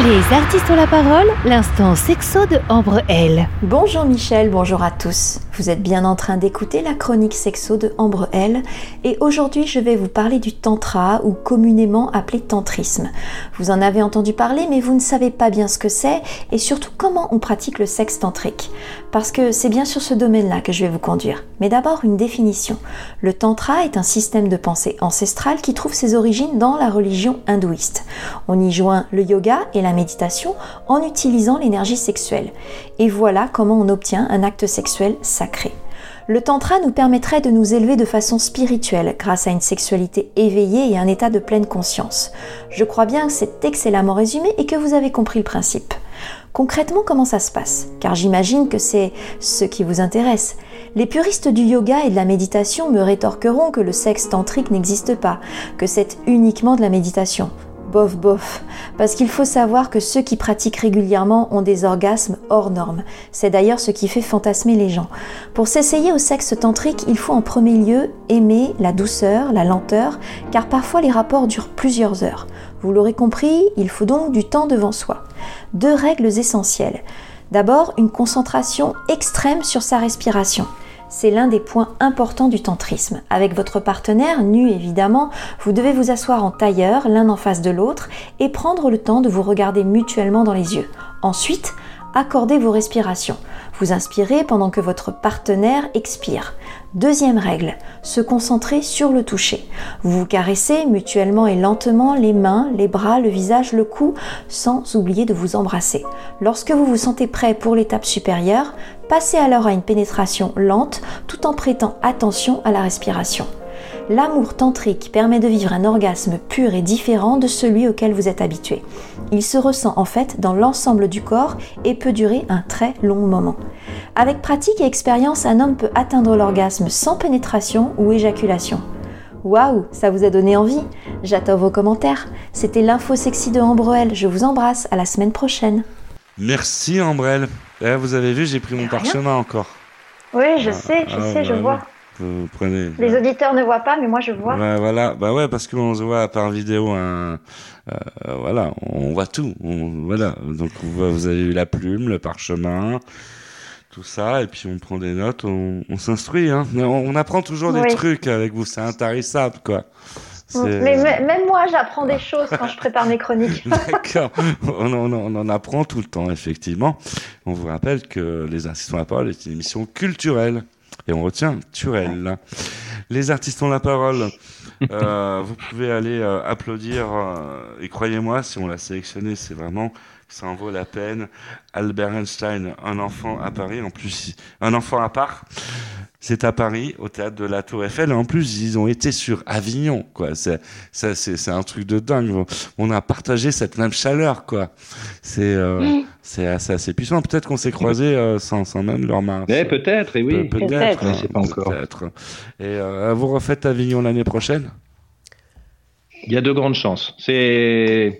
Les artistes ont la parole, l'instant sexo de Ambre L. Bonjour Michel, bonjour à tous. Vous êtes bien en train d'écouter la chronique sexo de Ambre L et aujourd'hui je vais vous parler du tantra ou communément appelé tantrisme. Vous en avez entendu parler mais vous ne savez pas bien ce que c'est et surtout comment on pratique le sexe tantrique. Parce que c'est bien sur ce domaine-là que je vais vous conduire. Mais d'abord une définition. Le tantra est un système de pensée ancestral qui trouve ses origines dans la religion hindouiste. On y joint le yoga et la méditation en utilisant l'énergie sexuelle. Et voilà comment on obtient un acte sexuel sacré. Le tantra nous permettrait de nous élever de façon spirituelle grâce à une sexualité éveillée et un état de pleine conscience. Je crois bien que c'est excellemment résumé et que vous avez compris le principe. Concrètement, comment ça se passe? Car j'imagine que c'est ce qui vous intéresse. Les puristes du yoga et de la méditation me rétorqueront que le sexe tantrique n'existe pas, que c'est uniquement de la méditation bof bof, parce qu'il faut savoir que ceux qui pratiquent régulièrement ont des orgasmes hors normes. C'est d'ailleurs ce qui fait fantasmer les gens. Pour s'essayer au sexe tantrique, il faut en premier lieu aimer la douceur, la lenteur, car parfois les rapports durent plusieurs heures. Vous l'aurez compris, il faut donc du temps devant soi. Deux règles essentielles. D'abord, une concentration extrême sur sa respiration. C'est l'un des points importants du tantrisme. Avec votre partenaire, nu évidemment, vous devez vous asseoir en tailleur, l'un en face de l'autre, et prendre le temps de vous regarder mutuellement dans les yeux. Ensuite, accordez vos respirations. Vous inspirez pendant que votre partenaire expire. Deuxième règle, se concentrer sur le toucher. Vous vous caressez mutuellement et lentement les mains, les bras, le visage, le cou, sans oublier de vous embrasser. Lorsque vous vous sentez prêt pour l'étape supérieure, passez alors à une pénétration lente tout en prêtant attention à la respiration. L'amour tantrique permet de vivre un orgasme pur et différent de celui auquel vous êtes habitué. Il se ressent en fait dans l'ensemble du corps et peut durer un très long moment. Avec pratique et expérience, un homme peut atteindre l'orgasme sans pénétration ou éjaculation. Waouh, ça vous a donné envie J'attends vos commentaires. C'était l'info sexy de Ambrelle. Je vous embrasse. À la semaine prochaine. Merci Ambrelle. Eh, vous avez vu, j'ai pris mon parchemin encore. Oui, je sais, je Ah, sais, je bah, vois. Vous prenez. Les auditeurs ne voient pas, mais moi je vois. Ouais, voilà, bah ouais, parce qu'on se voit par vidéo, un, euh, voilà, on voit tout, on- voilà. Donc vous, vous avez eu la plume, le parchemin, tout ça, et puis on prend des notes, on, on s'instruit, hein. On, on apprend toujours des trucs avec vous, c'est intarissable, quoi. Mais même moi, j'apprends des choses quand je prépare mes chroniques. [laughs] D'accord. On, en- on en apprend tout le temps, effectivement. On vous rappelle que Les Artistes ont la parole est une émission culturelle. Et on retient Turel. Les Artistes ont la parole. Euh, [laughs] vous pouvez aller euh, applaudir. euh, et croyez-moi, si on l'a sélectionné, c'est vraiment ça en vaut la peine. Albert Einstein, un enfant à Paris, en plus, un enfant à part. C'est à Paris, au théâtre de la Tour Eiffel. Et en plus, ils ont été sur Avignon, quoi. C'est, ça, c'est, c'est un truc de dingue. On a partagé cette même chaleur, quoi. C'est, euh, c'est assez, assez puissant. Peut-être qu'on s'est croisés euh, sans, sans même leur main. Eh, peut-être, et oui. Pe- peut-être. Peut-être. hein, sais pas encore. peut-être. Et euh, vous refaites Avignon l'année prochaine? Il y a de grandes chances. C'est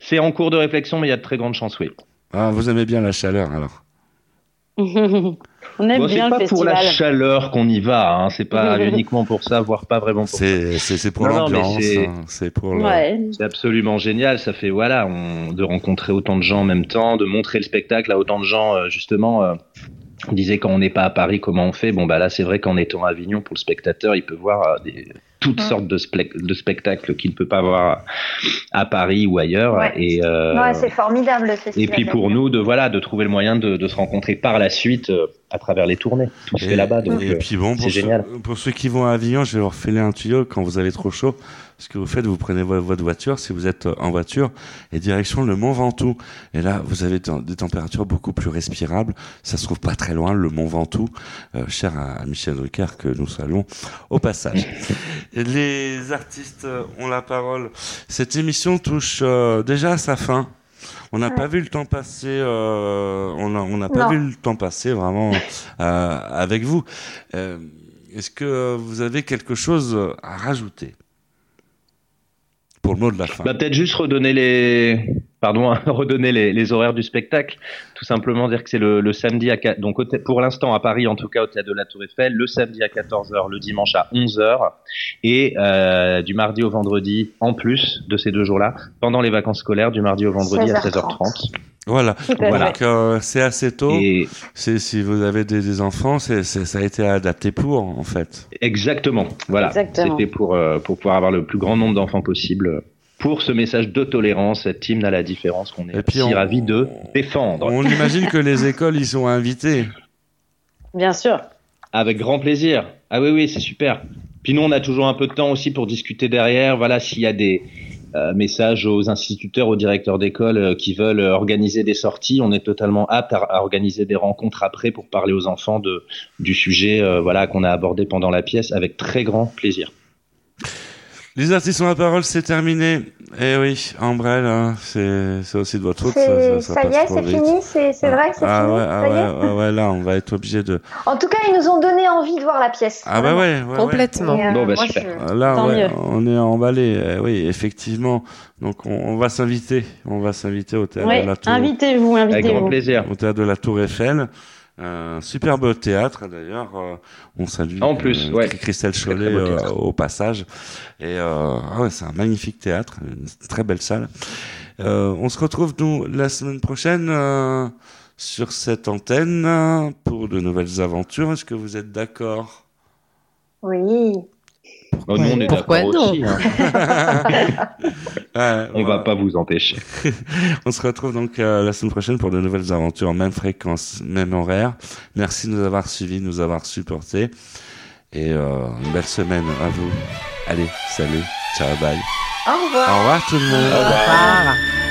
c'est en cours de réflexion, mais il y a de très grandes chances, oui. ah, Vous aimez bien la chaleur, alors [laughs] On aime Bon, bien c'est le pas pour la festival. chaleur qu'on y va, hein. c'est pas [laughs] uniquement pour ça, voire pas vraiment pour C'est, c'est, c'est pour l'ambiance, c'est- hein. c'est pour le... Ouais. C'est absolument génial. Ça fait voilà, on, de rencontrer autant de gens en même temps, de montrer le spectacle à autant de gens. euh, justement, euh, on disait quand on n'est pas à Paris, comment on fait? Bon bah là, c'est vrai qu'en étant à Avignon, pour le spectateur, il peut voir euh, des, toutes sortes de, spectacles qu'il ne peut pas voir à Paris ou ailleurs. Ouais. Et euh, Ouais, c'est formidable le et festival. puis pour nous, de voilà, de trouver le moyen de, de se rencontrer par la suite euh, à travers les tournées. Tout se Et- fait là-bas, donc et euh, puis bon, pour génial. Ceux, pour ceux qui vont à Avignon, je vais leur filer un tuyau quand vous avez trop chaud. Ce que vous faites, vous prenez vo- votre voiture, si vous êtes euh, en voiture, et direction le Mont Ventoux. Et là, vous avez des températures beaucoup plus respirables. Ça se trouve pas très loin, le Mont Ventoux, euh, cher à, Michel Drucker, que nous saluons au passage. Les artistes ont la parole. Cette émission touche euh, déjà à sa fin. On n'a pas vu le temps passer. euh, on n'a on n'a pas vu le temps passer vraiment euh, avec vous. Euh, Est-ce que vous avez quelque chose à rajouter? Pour le mot de la fin Bah, peut-être juste redonner les pardon, [laughs] redonner les, les, horaires du spectacle. Tout simplement dire que c'est le, le, samedi à donc pour l'instant à Paris, en tout cas au théâtre de la Tour Eiffel, le samedi à 14h, le dimanche à 11h, et euh, du mardi au vendredi en plus de ces deux jours-là, pendant les vacances scolaires, du mardi au vendredi à 16h30. Voilà, voilà. Euh, c'est assez tôt. Et... Si vous avez des, des enfants, ça a été adapté pour en fait. Exactement. Voilà, c'était pour euh, pour pouvoir avoir le plus grand nombre d'enfants possible pour ce message de tolérance, cet hymne à la différence qu'on est si ravis de défendre. On imagine que les écoles y sont invitées. Bien sûr. Avec grand plaisir. Ah oui, oui, c'est super. Puis nous, on a toujours un peu de temps aussi pour discuter derrière. Voilà, s'il y a des euh, messages aux instituteurs, aux directeurs d'école euh, qui veulent organiser des sorties, on est totalement apte à, organiser des rencontres après pour parler aux enfants de, du sujet euh, voilà, qu'on a abordé pendant la pièce avec très grand plaisir. Les artistes ont la parole, c'est terminé. Eh oui, Ambrelle, hein, c'est aussi de votre faute. Ça, ça, ça, y est, c'est fini, c'est vrai que c'est ah fini. Ouais, ah ouais, ouais, là, on va être obligé de. En tout cas, ils nous ont donné envie de voir la pièce. Ah bah ouais, complètement. Euh, bon, bah, super. Là, on est emballé. Eh oui, effectivement. Donc, on, on va s'inviter. On va s'inviter au théâtre de la Tour. Invitez-vous, invitez-vous. Avec grand plaisir. Au théâtre de la Tour Eiffel. Un superbe théâtre d'ailleurs. Euh, on salue en plus, euh, ouais. Christelle Chollet euh, au passage. Et ah ouais, c'est un magnifique théâtre, une très belle salle. on se retrouve nous la semaine prochaine sur cette antenne pour de nouvelles aventures. Est-ce que vous êtes d'accord? Oui. Oh, nous, on est Pourquoi non aussi, hein. [laughs] ouais, [laughs] On va pas vous empêcher. [laughs] on se retrouve donc euh, la semaine prochaine pour de nouvelles aventures, même fréquence, même horaire. Merci de nous avoir suivis, de nous avoir supportés. Et euh, une belle semaine à vous. Allez, salut, ciao, bye. Au revoir. Au revoir tout le monde. Au revoir.